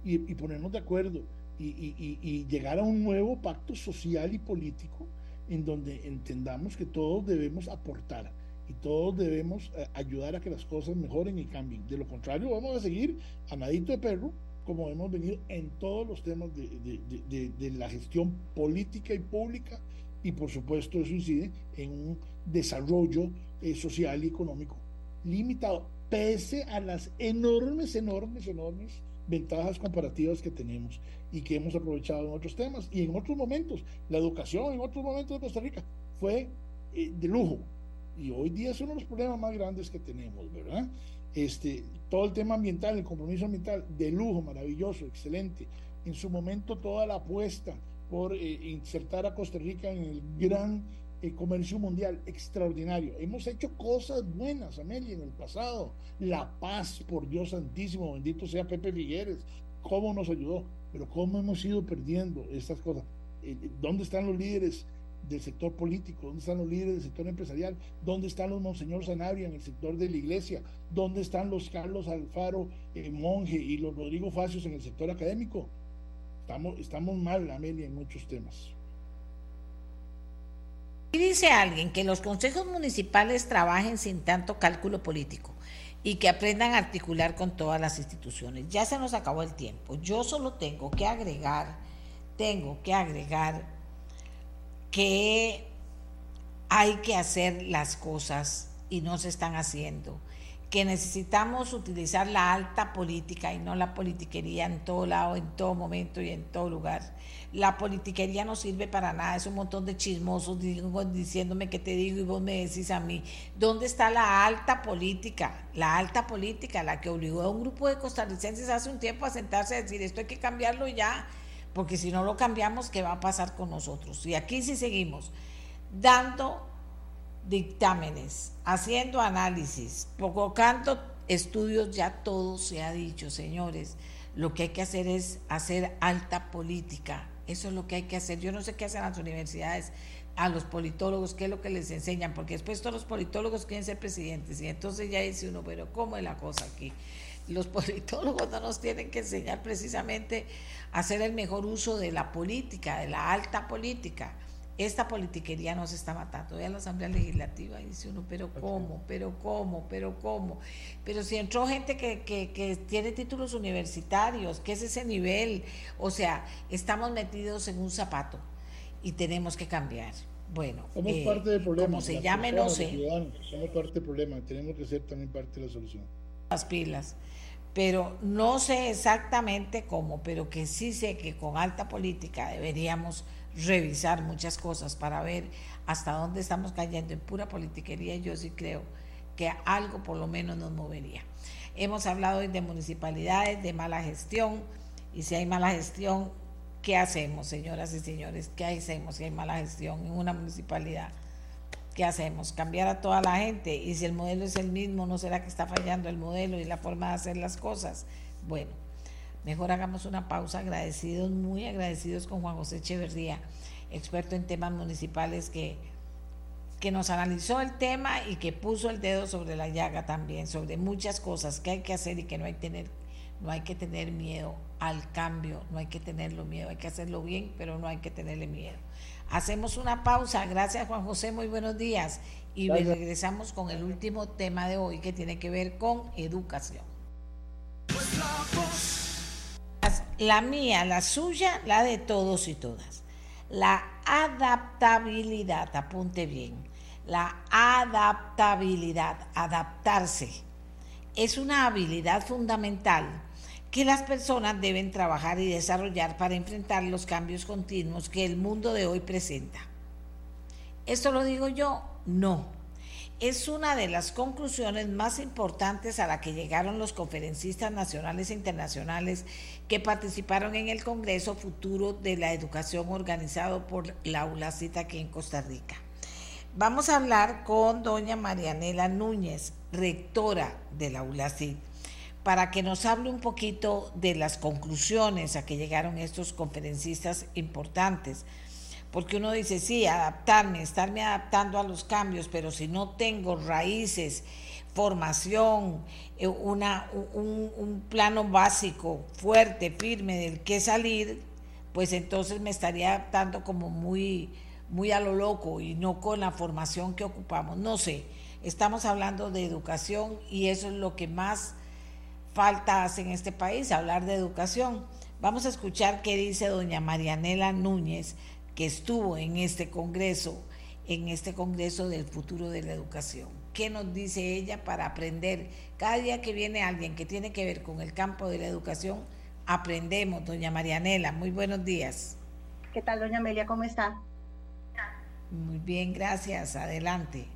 y, ponernos de acuerdo y, llegar a un nuevo pacto social y político en donde entendamos que todos debemos aportar y todos debemos eh, ayudar a que las cosas mejoren y cambien. De lo contrario, vamos a seguir a nadito de perro, como hemos venido en todos los temas de, la gestión política y pública, y por supuesto eso incide en un desarrollo eh, social y económico limitado pese a las enormes, enormes, enormes ventajas comparativas que tenemos y que hemos aprovechado en otros temas y en otros momentos. La educación en otros momentos de Costa Rica fue eh, de lujo y hoy día es uno de los problemas más grandes que tenemos, ¿verdad? Este, todo el tema ambiental, el compromiso ambiental, de lujo, maravilloso, excelente. En su momento toda la apuesta por eh, insertar a Costa Rica en el gran el comercio mundial, extraordinario. Hemos hecho cosas buenas, Amelia, en el pasado. La paz, por Dios santísimo, bendito sea Pepe Figueres, cómo nos ayudó, pero cómo hemos ido perdiendo estas cosas. Eh, eh, ¿Dónde están los líderes del sector político? ¿Dónde están los líderes del sector empresarial? ¿Dónde están los Monseñor Sanabria en el sector de la iglesia? ¿Dónde están los Carlos Alfaro eh, Monje y los Rodrigo Facios en el sector académico? Estamos, estamos mal, Amelia, en muchos temas. Y dice alguien que los consejos municipales trabajen sin tanto cálculo político y que aprendan a articular con todas las instituciones. Ya se nos acabó el tiempo. Yo solo tengo que agregar, tengo que agregar que hay que hacer las cosas y no se están haciendo que necesitamos utilizar la alta política y no la politiquería en todo lado, en todo momento y en todo lugar. La politiquería no sirve para nada, es un montón de chismosos diciéndome que te digo y vos me decís a mí. ¿Dónde está la alta política? La alta política, la que obligó a un grupo de costarricenses hace un tiempo a sentarse a decir esto hay que cambiarlo ya, porque si no lo cambiamos, ¿qué va a pasar con nosotros? Y aquí sí seguimos dando dictámenes, haciendo análisis, provocando estudios, ya todo se ha dicho, señores. Lo que hay que hacer es hacer alta política. Eso es lo que hay que hacer. Yo no sé qué hacen las universidades, a los politólogos, qué es lo que les enseñan, porque después todos los politólogos quieren ser presidentes y entonces ya dice uno, pero ¿cómo es la cosa aquí? Los [laughs] politólogos no nos tienen que enseñar precisamente hacer el mejor uso de la política, de la alta política esta politiquería nos está matando. Ya la Asamblea Legislativa dice uno, pero ¿cómo? ¿Pero cómo? ¿Pero cómo? Pero si entró gente que, que, tiene títulos universitarios, ¿qué es ese nivel? O sea, estamos metidos en un zapato y tenemos que cambiar. Bueno, somos eh, parte del problema. Como se llame, no sé. Somos parte del problema, tenemos que ser también parte de la solución. Las pilas pero no sé exactamente cómo, pero que sí sé que con alta política deberíamos revisar muchas cosas para ver hasta dónde estamos cayendo en pura politiquería. Yo sí creo que algo por lo menos nos movería. Hemos hablado hoy de municipalidades, de mala gestión, y si hay mala gestión, ¿qué hacemos, señoras y señores? ¿Qué hacemos si hay mala gestión en una municipalidad? ¿Qué hacemos? Cambiar a toda la gente. Y si el modelo es el mismo, ¿no será que está fallando el modelo y la forma de hacer las cosas? Bueno, Mejor hagamos una pausa, agradecidos, muy agradecidos con Juan José Echeverría, experto en temas municipales que, que nos analizó el tema y que puso el dedo sobre la llaga también, sobre muchas cosas que hay que hacer y que no hay, tener, no hay que tener miedo al cambio, no hay que tenerlo miedo, hay que hacerlo bien, pero no hay que tenerle miedo. Hacemos una pausa, gracias Juan José, muy buenos días. Y regresamos con el último tema de hoy que tiene que ver con educación. La mía, la suya, la de todos y todas. La adaptabilidad, apunte bien, la adaptabilidad, adaptarse, es una habilidad fundamental que las personas deben trabajar y desarrollar para enfrentar los cambios continuos que el mundo de hoy presenta. ¿Esto lo digo yo? No es una de las conclusiones más importantes a la que llegaron los conferencistas nacionales e internacionales que participaron en el Congreso Futuro de la Educación organizado por la ULACIT aquí en Costa Rica. Vamos a hablar con doña Marianela Núñez, rectora de la ULACIT, para que nos hable un poquito de las conclusiones a que llegaron estos conferencistas importantes porque uno dice, sí, adaptarme, estarme adaptando a los cambios, pero si no tengo raíces, formación, eh, una, un, plano básico, fuerte, firme del que salir, pues entonces me estaría adaptando como muy, muy a lo loco y no con la formación que ocupamos. No sé, estamos hablando de educación y eso es lo que más falta hace en este país, hablar de educación. Vamos a escuchar qué dice doña Marianela Núñez, que estuvo en este Congreso, en este Congreso del futuro de la educación. ¿Qué nos dice ella para aprender? Cada día que viene alguien que tiene que ver con el campo de la educación, aprendemos, doña Marianela. Muy buenos días. ¿Qué tal, doña Amelia? ¿Cómo está? Muy bien, gracias. Adelante.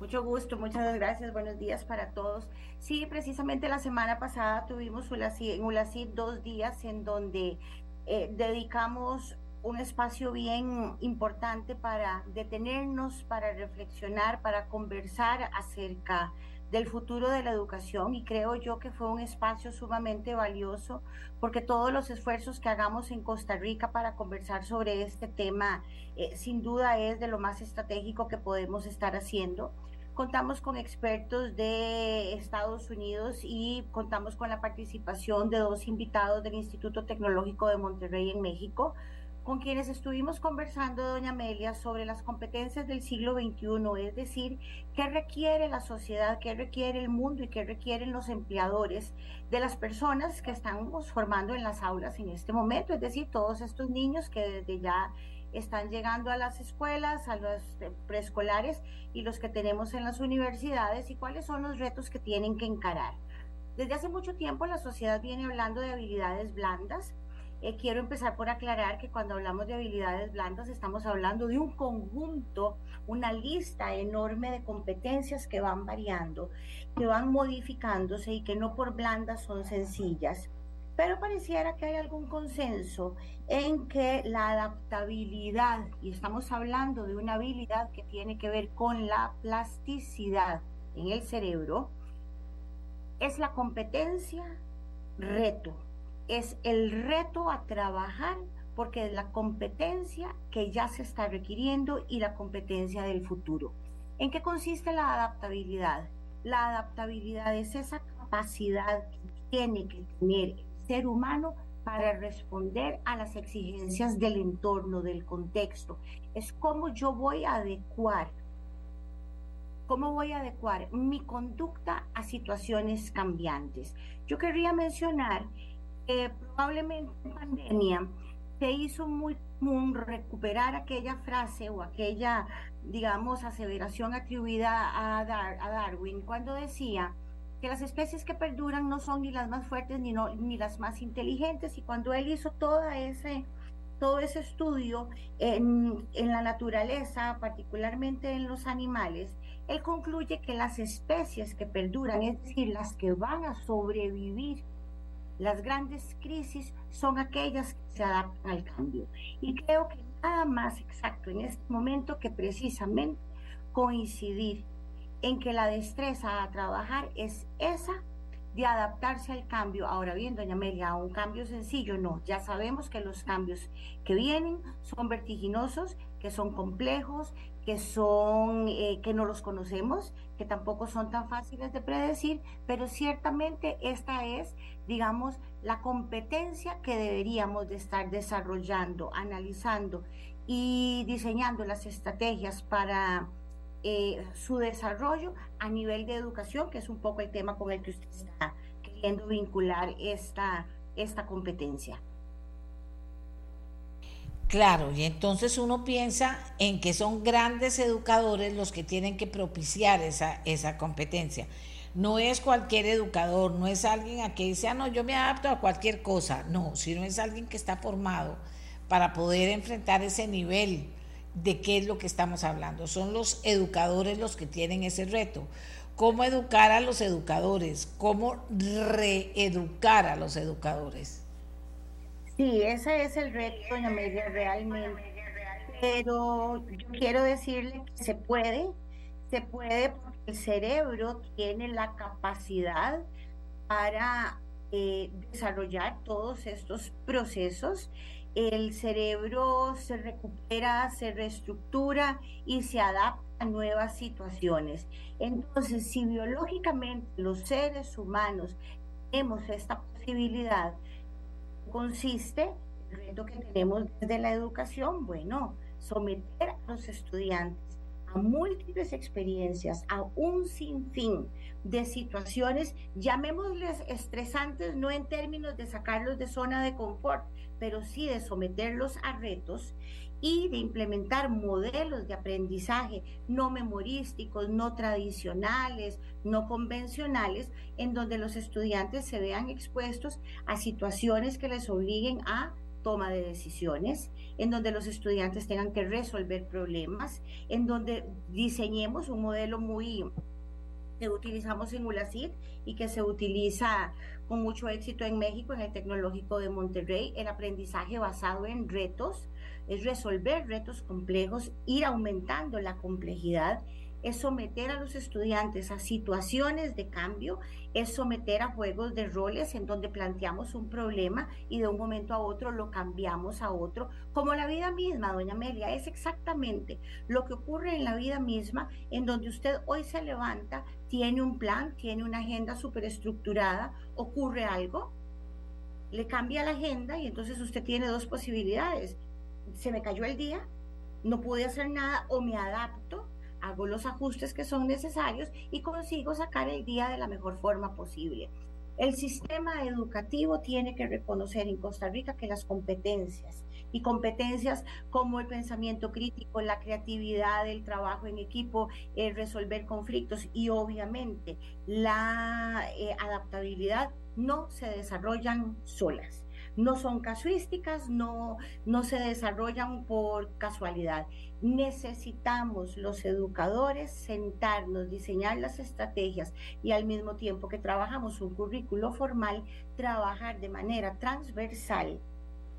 Mucho gusto, muchas gracias. Buenos días para todos. Sí, precisamente la semana pasada tuvimos en ULACID dos días en donde eh, dedicamos un espacio bien importante para detenernos, para reflexionar, para conversar acerca del futuro de la educación y creo yo que fue un espacio sumamente valioso porque todos los esfuerzos que hagamos en Costa Rica para conversar sobre este tema eh, sin duda es de lo más estratégico que podemos estar haciendo. Contamos con expertos de Estados Unidos y contamos con la participación de dos invitados del Instituto Tecnológico de Monterrey en México, con quienes estuvimos conversando, doña Amelia, sobre las competencias del siglo XXI, es decir, qué requiere la sociedad, qué requiere el mundo y qué requieren los empleadores de las personas que estamos formando en las aulas en este momento, es decir, todos estos niños que desde ya están llegando a las escuelas, a los preescolares y los que tenemos en las universidades y cuáles son los retos que tienen que encarar. Desde hace mucho tiempo la sociedad viene hablando de habilidades blandas, eh, quiero empezar por aclarar que cuando hablamos de habilidades blandas estamos hablando de un conjunto, una lista enorme de competencias que van variando, que van modificándose y que no por blandas son sencillas. Pero pareciera que hay algún consenso en que la adaptabilidad, y estamos hablando de una habilidad que tiene que ver con la plasticidad en el cerebro, es la competencia reto es el reto a trabajar porque es la competencia que ya se está requiriendo y la competencia del futuro. ¿En qué consiste la adaptabilidad? La adaptabilidad es esa capacidad que tiene que tener ser humano para responder a las exigencias del entorno, del contexto. Es cómo yo voy a adecuar, cómo voy a adecuar mi conducta a situaciones cambiantes. Yo querría mencionar probablemente en pandemia se hizo muy común recuperar aquella frase o aquella, digamos, aseveración atribuida a, a Darwin cuando decía que las especies que perduran no son ni las más fuertes ni, ni las más inteligentes y cuando él hizo toda ese, todo ese estudio en, en la naturaleza, particularmente en los animales, él concluye que las especies que perduran, es decir, las que van a sobrevivir las grandes crisis son aquellas que se adaptan al cambio. Y creo que nada más exacto en este momento que precisamente coincidir en que la destreza a trabajar es esa de adaptarse al cambio. Ahora bien, doña Amelia, un cambio sencillo, no, ya sabemos que los cambios que vienen son vertiginosos, que son complejos, que son, eh, que no los conocemos, que tampoco son tan fáciles de predecir, pero ciertamente esta es, digamos, la competencia que deberíamos de estar desarrollando, analizando y diseñando las estrategias para eh, su desarrollo a nivel de educación, que es un poco el tema con el que usted está queriendo vincular esta, esta competencia. Claro, y entonces uno piensa en que son grandes educadores los que tienen que propiciar esa, esa competencia. No es cualquier educador, no es alguien a que dice, ah, no, yo me adapto a cualquier cosa, no, sino es alguien que está formado para poder enfrentar ese nivel de qué es lo que estamos hablando. Son los educadores los que tienen ese reto. ¿Cómo educar a los educadores? ¿Cómo reeducar a los educadores? Sí, ese es el reto, doña Media, realmente. Pero yo quiero decirle que se puede, se puede porque el cerebro tiene la capacidad para eh, desarrollar todos estos procesos. El cerebro se recupera, se reestructura y se adapta a nuevas situaciones. Entonces, si biológicamente los seres humanos tenemos esta posibilidad, consiste el reto que tenemos desde la educación, bueno, someter a los estudiantes a múltiples experiencias, a un sinfín de situaciones, llamémosles estresantes, no en términos de sacarlos de zona de confort, pero sí de someterlos a retos y de implementar modelos de aprendizaje no memorísticos, no tradicionales, no convencionales, en donde los estudiantes se vean expuestos a situaciones que les obliguen a toma de decisiones, en donde los estudiantes tengan que resolver problemas, en donde diseñemos un modelo muy que utilizamos en ULACID y que se utiliza con mucho éxito en México, en el Tecnológico de Monterrey, el aprendizaje basado en retos, es resolver retos complejos, ir aumentando la complejidad es someter a los estudiantes a situaciones de cambio, es someter a juegos de roles en donde planteamos un problema y de un momento a otro lo cambiamos a otro, como la vida misma, doña Amelia, es exactamente lo que ocurre en la vida misma, en donde usted hoy se levanta, tiene un plan, tiene una agenda superestructurada, ocurre algo, le cambia la agenda y entonces usted tiene dos posibilidades. Se me cayó el día, no pude hacer nada o me adapto hago los ajustes que son necesarios y consigo sacar el día de la mejor forma posible. El sistema educativo tiene que reconocer en Costa Rica que las competencias y competencias como el pensamiento crítico, la creatividad, el trabajo en equipo, el resolver conflictos y obviamente la eh, adaptabilidad no se desarrollan solas no son casuísticas, no, no se desarrollan por casualidad. Necesitamos los educadores sentarnos, diseñar las estrategias y al mismo tiempo que trabajamos un currículo formal, trabajar de manera transversal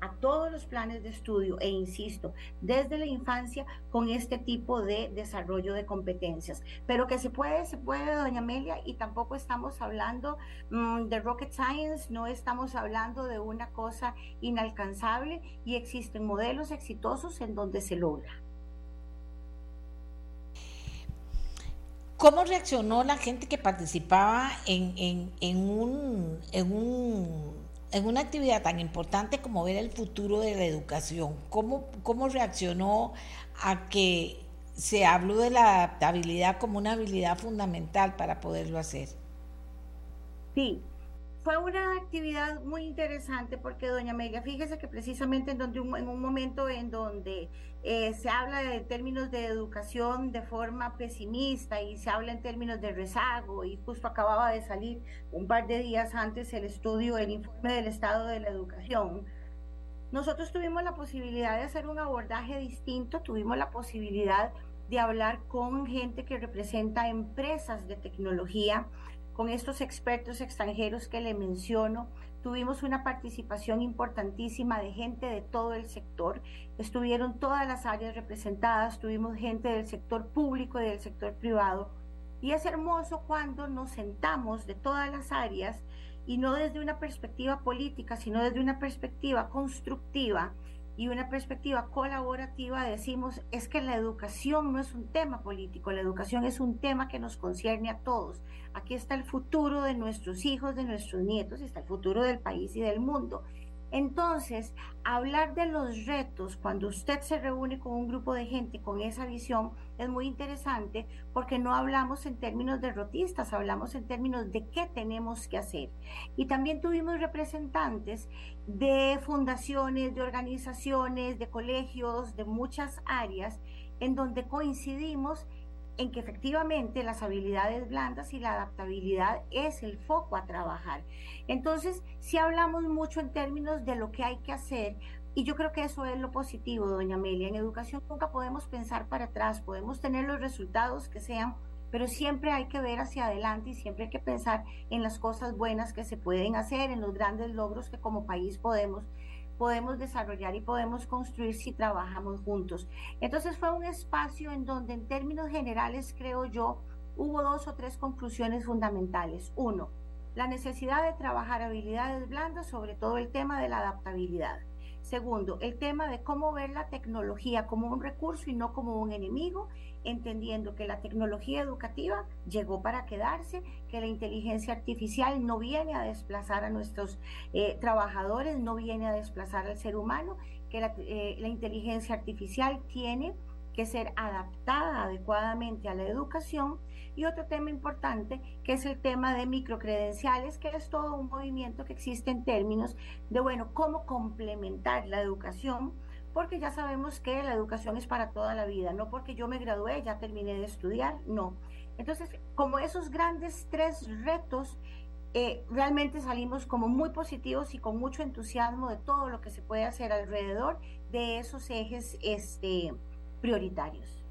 a todos los planes de estudio e insisto, desde la infancia con este tipo de desarrollo de competencias. Pero que se puede, se puede, doña Amelia, y tampoco estamos hablando mm, de rocket science, no estamos hablando de una cosa inalcanzable y existen modelos exitosos en donde se logra. ¿Cómo reaccionó la gente que participaba en, en, un, en un en una actividad tan importante como ver el futuro de la educación, ¿cómo, cómo reaccionó a que se habló de la adaptabilidad como una habilidad fundamental para poderlo hacer? Sí, fue una actividad muy interesante porque doña Amelia, fíjese que precisamente en, donde en un momento en donde eh, se habla de términos de educación de forma pesimista y se habla en términos de rezago y justo acababa de salir un par de días antes el estudio, el informe del estado de la educación. Nosotros tuvimos la posibilidad de hacer un abordaje distinto, tuvimos la posibilidad de hablar con gente que representa empresas de tecnología, con estos expertos extranjeros que le menciono. Tuvimos una participación importantísima de gente de todo el sector. Estuvieron todas las áreas representadas. Tuvimos gente del sector público y del sector privado. Y es hermoso cuando nos sentamos de todas las áreas y no desde una perspectiva política, sino desde una perspectiva constructiva y una perspectiva colaborativa, decimos es que la educación no es un tema político, la educación es un tema que nos concierne a todos. Aquí está el futuro de nuestros hijos, de nuestros nietos, está el futuro del país y del mundo. Entonces, hablar de los retos cuando usted se reúne con un grupo de gente con esa visión es muy interesante porque no hablamos en términos derrotistas, hablamos en términos de qué tenemos que hacer. Y también tuvimos representantes de fundaciones, de organizaciones, de colegios, de muchas áreas en donde coincidimos en que efectivamente las habilidades blandas y la adaptabilidad es el foco a trabajar. Entonces, si hablamos mucho en términos de lo que hay que hacer, y yo creo que eso es lo positivo, doña Amelia. En educación nunca podemos pensar para atrás, podemos tener los resultados que sean, pero siempre hay que ver hacia adelante y siempre hay que pensar en las cosas buenas que se pueden hacer, en los grandes logros que como país podemos podemos desarrollar y podemos construir si trabajamos juntos. Entonces fue un espacio en donde en términos generales, creo yo, hubo dos o tres conclusiones fundamentales. Uno, la necesidad de trabajar habilidades blandas, sobre todo el tema de la adaptabilidad. Segundo, el tema de cómo ver la tecnología como un recurso y no como un enemigo, entendiendo que la tecnología educativa llegó para quedarse, que la inteligencia artificial no viene a desplazar a nuestros eh, trabajadores, no viene a desplazar al ser humano, que la, eh, la inteligencia artificial tiene que ser adaptada adecuadamente a la educación. Y otro tema importante, que es el tema de microcredenciales, que es todo un movimiento que existe en términos de, bueno, cómo complementar la educación, porque ya sabemos que la educación es para toda la vida, no porque yo me gradué, ya terminé de estudiar, no. Entonces, como esos grandes tres retos, eh, realmente salimos como muy positivos y con mucho entusiasmo de todo lo que se puede hacer alrededor de esos ejes este, prioritarios.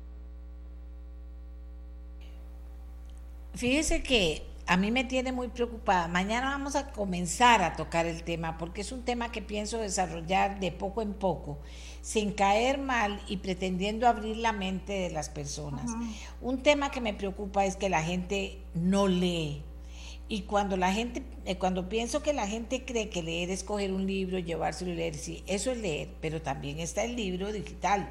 Fíjese que a mí me tiene muy preocupada. Mañana vamos a comenzar a tocar el tema porque es un tema que pienso desarrollar de poco en poco, sin caer mal y pretendiendo abrir la mente de las personas. Un tema que me preocupa es que la gente no lee. Y cuando la gente, eh, cuando pienso que la gente cree que leer es coger un libro, llevárselo y leer, sí, eso es leer, pero también está el libro digital,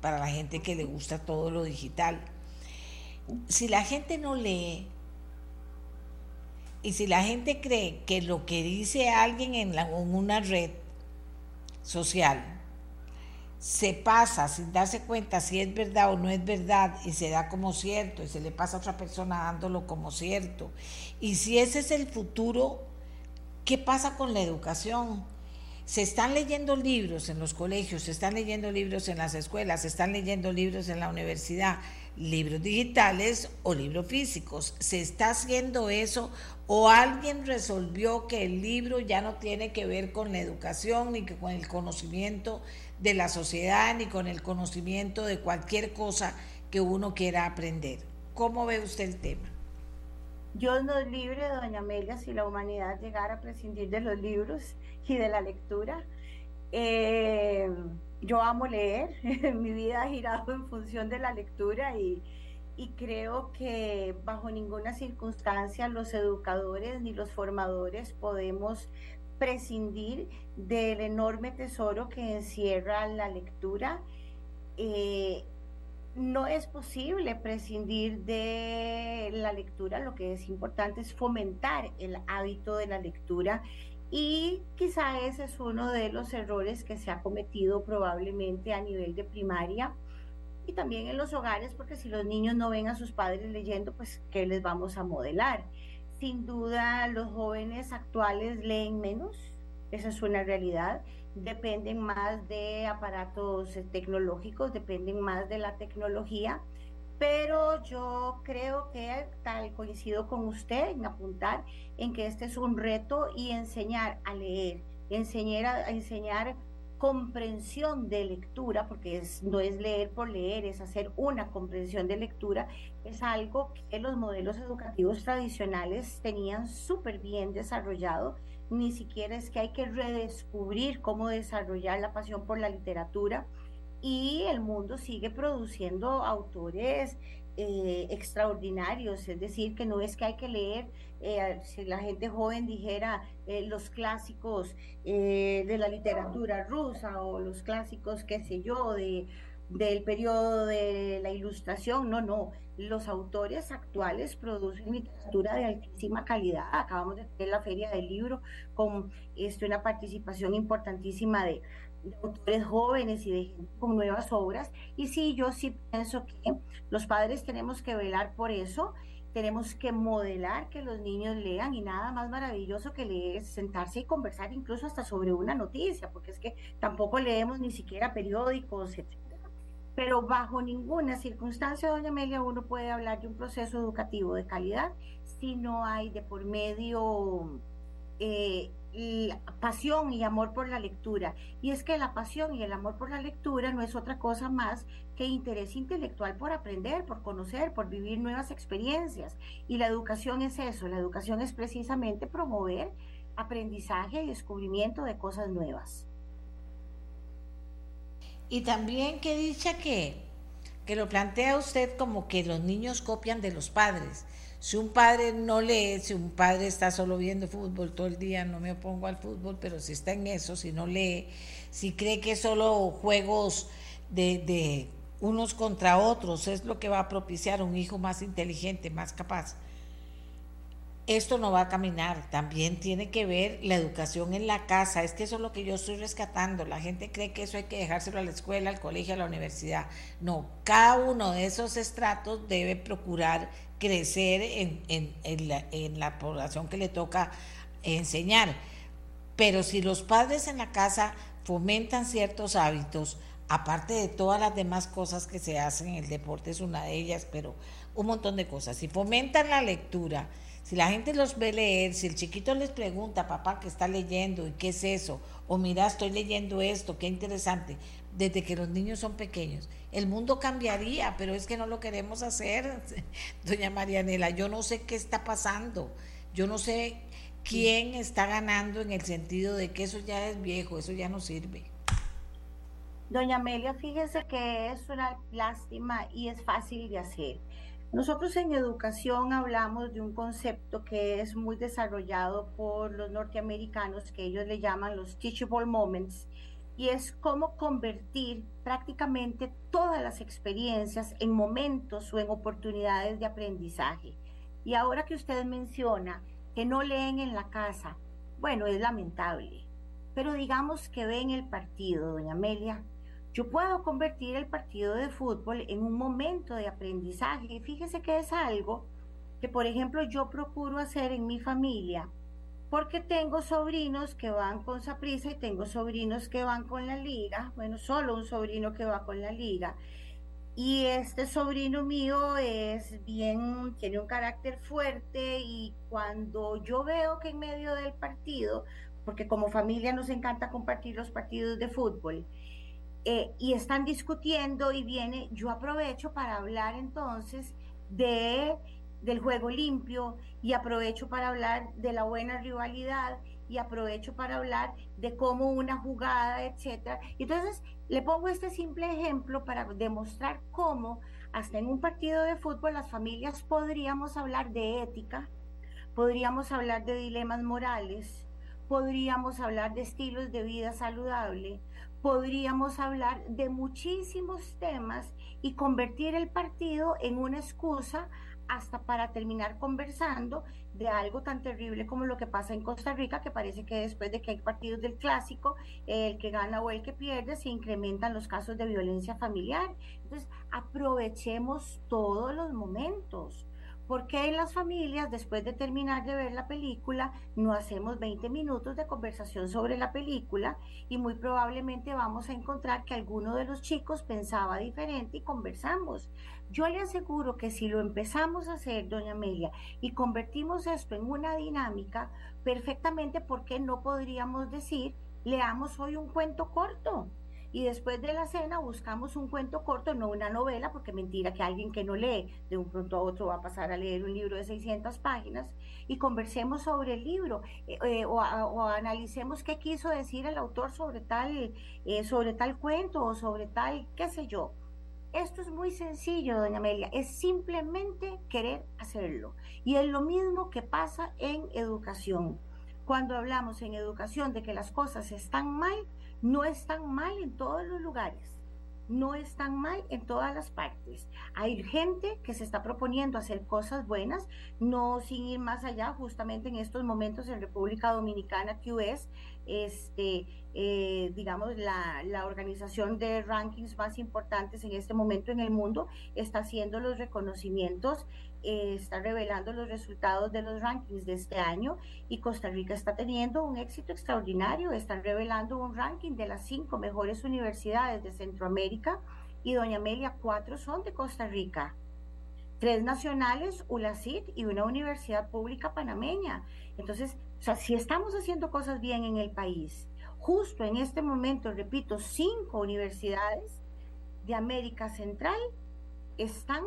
para la gente que le gusta todo lo digital si la gente no lee y si la gente cree que lo que dice alguien en, una red social se pasa sin darse cuenta si es verdad o no es verdad y se da como cierto y se le pasa a otra persona dándolo como cierto. Y si ese es el futuro, ¿qué pasa con la educación? Se están leyendo libros en los colegios, se están leyendo libros en las escuelas, se están leyendo libros en la universidad libros digitales o libros físicos. ¿Se está haciendo eso o alguien resolvió que el libro ya no tiene que ver con la educación ni que con el conocimiento de la sociedad ni con el conocimiento de cualquier cosa que uno quiera aprender? ¿Cómo ve usted el tema? Dios nos libre, doña Amelia, si la humanidad llegara a prescindir de los libros y de la lectura. Eh, yo amo leer, [laughs] mi vida ha girado en función de la lectura y, creo que bajo ninguna circunstancia los educadores ni los formadores podemos prescindir del enorme tesoro que encierra la lectura. Eh, no es posible prescindir de la lectura, lo que es importante es fomentar el hábito de la lectura y quizá ese es uno de los errores que se ha cometido probablemente a nivel de primaria y también en los hogares, porque si los niños no ven a sus padres leyendo, pues ¿qué les vamos a modelar? Sin duda los jóvenes actuales leen menos, esa es una realidad, dependen más de aparatos tecnológicos, dependen más de la tecnología. Pero yo creo que tal coincido con usted en apuntar en que este es un reto y enseñar a leer, enseñar a, enseñar comprensión de lectura, porque no es leer por leer, es hacer una comprensión de lectura, es algo que los modelos educativos tradicionales tenían súper bien desarrollado, ni siquiera es que hay que redescubrir cómo desarrollar la pasión por la literatura, y el mundo sigue produciendo autores eh, extraordinarios, es decir, que no es que hay que leer, eh, si la gente joven dijera eh, los clásicos de la literatura rusa o los clásicos, qué sé yo, de, del periodo de la ilustración, no, no, los autores actuales producen literatura de altísima calidad, acabamos de tener la feria del libro con esto, una participación importantísima de de autores jóvenes y de gente con nuevas obras. Y sí, yo sí pienso que los padres tenemos que velar por eso, tenemos que modelar que los niños lean y nada más maravilloso que leer, sentarse y conversar incluso hasta sobre una noticia, porque es que tampoco leemos ni siquiera periódicos, etc. Pero bajo ninguna circunstancia, doña Amelia, uno puede hablar de un proceso educativo de calidad si no hay de por medio eh, pasión y amor por la lectura. Y es que la pasión y el amor por la lectura no es otra cosa más que interés intelectual por aprender, por conocer, por vivir nuevas experiencias. Y la educación es eso, la educación es precisamente promover aprendizaje y descubrimiento de cosas nuevas. Y también que dicha que, que lo plantea usted como que los niños copian de los padres. Si un padre no lee, si un padre está solo viendo fútbol todo el día, no me opongo al fútbol, pero si está en eso, si no lee, si cree que solo juegos de, de unos contra otros es lo que va a propiciar un hijo más inteligente, más capaz, esto no va a caminar. También tiene que ver la educación en la casa. Es que eso es lo que yo estoy rescatando. La gente cree que eso hay que dejárselo a la escuela, al colegio, a la universidad. No, cada uno de esos estratos debe procurar crecer en, la, población que le toca enseñar. Pero si los padres en la casa fomentan ciertos hábitos, aparte de todas las demás cosas que se hacen, el deporte es una de ellas, pero un montón de cosas. Si fomentan la lectura, si la gente los ve leer, si el chiquito les pregunta, papá, ¿qué está leyendo? ¿Y qué es eso? O mira, estoy leyendo esto, qué interesante desde que los niños son pequeños. El mundo cambiaría, pero es que no lo queremos hacer, [laughs] doña Marianela. Yo no sé qué está pasando. Yo no sé quién está ganando en el sentido de que eso ya es viejo, eso ya no sirve. Doña Amelia, fíjese que es una lástima y es fácil de hacer. Nosotros en educación hablamos de un concepto que es muy desarrollado por los norteamericanos, que ellos le llaman los teachable moments, y es cómo convertir prácticamente todas las experiencias en momentos o en oportunidades de aprendizaje. Y ahora que usted menciona que no leen en la casa, bueno, es lamentable, pero digamos que ven el partido, doña Amelia. Yo puedo convertir el partido de fútbol en un momento de aprendizaje. Y fíjese que es algo que, por ejemplo, yo procuro hacer en mi familia porque tengo sobrinos que van con Saprisa y tengo sobrinos que van con la liga, bueno, solo un sobrino que va con la liga. Y este sobrino mío es bien, tiene un carácter fuerte y cuando yo veo que en medio del partido, porque como familia nos encanta compartir los partidos de fútbol, eh, y están discutiendo y viene, yo aprovecho para hablar entonces de del juego limpio y aprovecho para hablar de la buena rivalidad y aprovecho para hablar de cómo una jugada, etcétera. Entonces, le pongo este simple ejemplo para demostrar cómo hasta en un partido de fútbol las familias podríamos hablar de ética, podríamos hablar de dilemas morales, podríamos hablar de estilos de vida saludable, podríamos hablar de muchísimos temas y convertir el partido en una excusa hasta para terminar conversando de algo tan terrible como lo que pasa en Costa Rica, que parece que después de que hay partidos del clásico, el que gana o el que pierde, se incrementan los casos de violencia familiar. Entonces, aprovechemos todos los momentos. ¿Por qué en las familias, después de terminar de ver la película, no hacemos 20 minutos de conversación sobre la película y muy probablemente vamos a encontrar que alguno de los chicos pensaba diferente y conversamos? Yo le aseguro que si lo empezamos a hacer, doña Amelia, y convertimos esto en una dinámica, perfectamente, ¿por qué no podríamos decir, leamos hoy un cuento corto? Y después de la cena buscamos un cuento corto, no una novela, porque mentira que alguien que no lee de un pronto a otro va a pasar a leer un libro de 600 páginas y conversemos sobre el libro eh, eh, o, analicemos qué quiso decir el autor sobre tal, eh, sobre tal cuento o sobre tal, qué sé yo. Esto es muy sencillo, doña Amelia, es simplemente querer hacerlo. Y es lo mismo que pasa en educación. Cuando hablamos en educación de que las cosas están mal, no están mal en todos los lugares no están mal en todas las partes. Hay gente que se está proponiendo hacer cosas buenas, no sin ir más allá, justamente en estos momentos en República Dominicana, QS, este, eh, digamos, la, la, organización de rankings más importantes en este momento en el mundo, está haciendo los reconocimientos eh, está revelando los resultados de los rankings de este año y Costa Rica está teniendo un éxito extraordinario. Están revelando un ranking de las cinco mejores universidades de Centroamérica y Doña Amelia, cuatro son de Costa Rica. Tres nacionales, ULACIT y una universidad pública panameña. Entonces, si estamos haciendo cosas bien en el país, justo en este momento, repito, cinco universidades de América Central están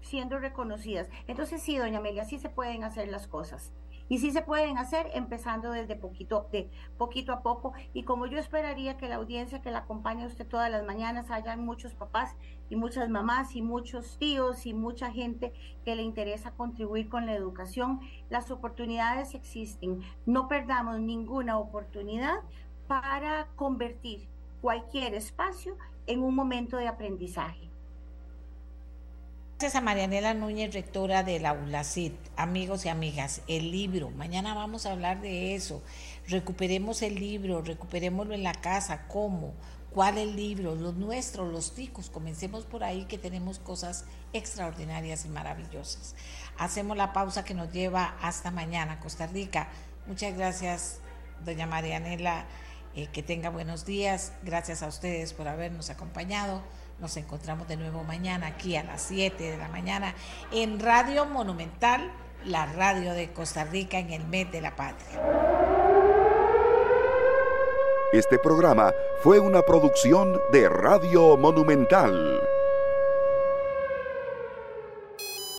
siendo reconocidas. Entonces sí, doña Amelia, sí se pueden hacer las cosas. Y sí se pueden hacer empezando desde poquito, de poquito a poco. Y como yo esperaría que la audiencia que la acompañe usted todas las mañanas, hayan muchos papás y muchas mamás y muchos tíos y mucha gente que le interesa contribuir con la educación, las oportunidades existen. No perdamos ninguna oportunidad para convertir cualquier espacio en un momento de aprendizaje. Gracias a Marianela Núñez, rectora de la ULACIT. Amigos y amigas, el libro, mañana vamos a hablar de eso. Recuperemos el libro, recuperémoslo en la casa. ¿Cómo? ¿Cuál el libro? Los nuestros, los ticos. Comencemos por ahí que tenemos cosas extraordinarias y maravillosas. Hacemos la pausa que nos lleva hasta mañana, Costa Rica. Muchas gracias, doña Marianela. Eh, que tenga buenos días. Gracias a ustedes por habernos acompañado. Nos encontramos de nuevo mañana aquí a las 7 de la mañana en Radio Monumental, la radio de Costa Rica en el mes de la patria. Este programa fue una producción de Radio Monumental.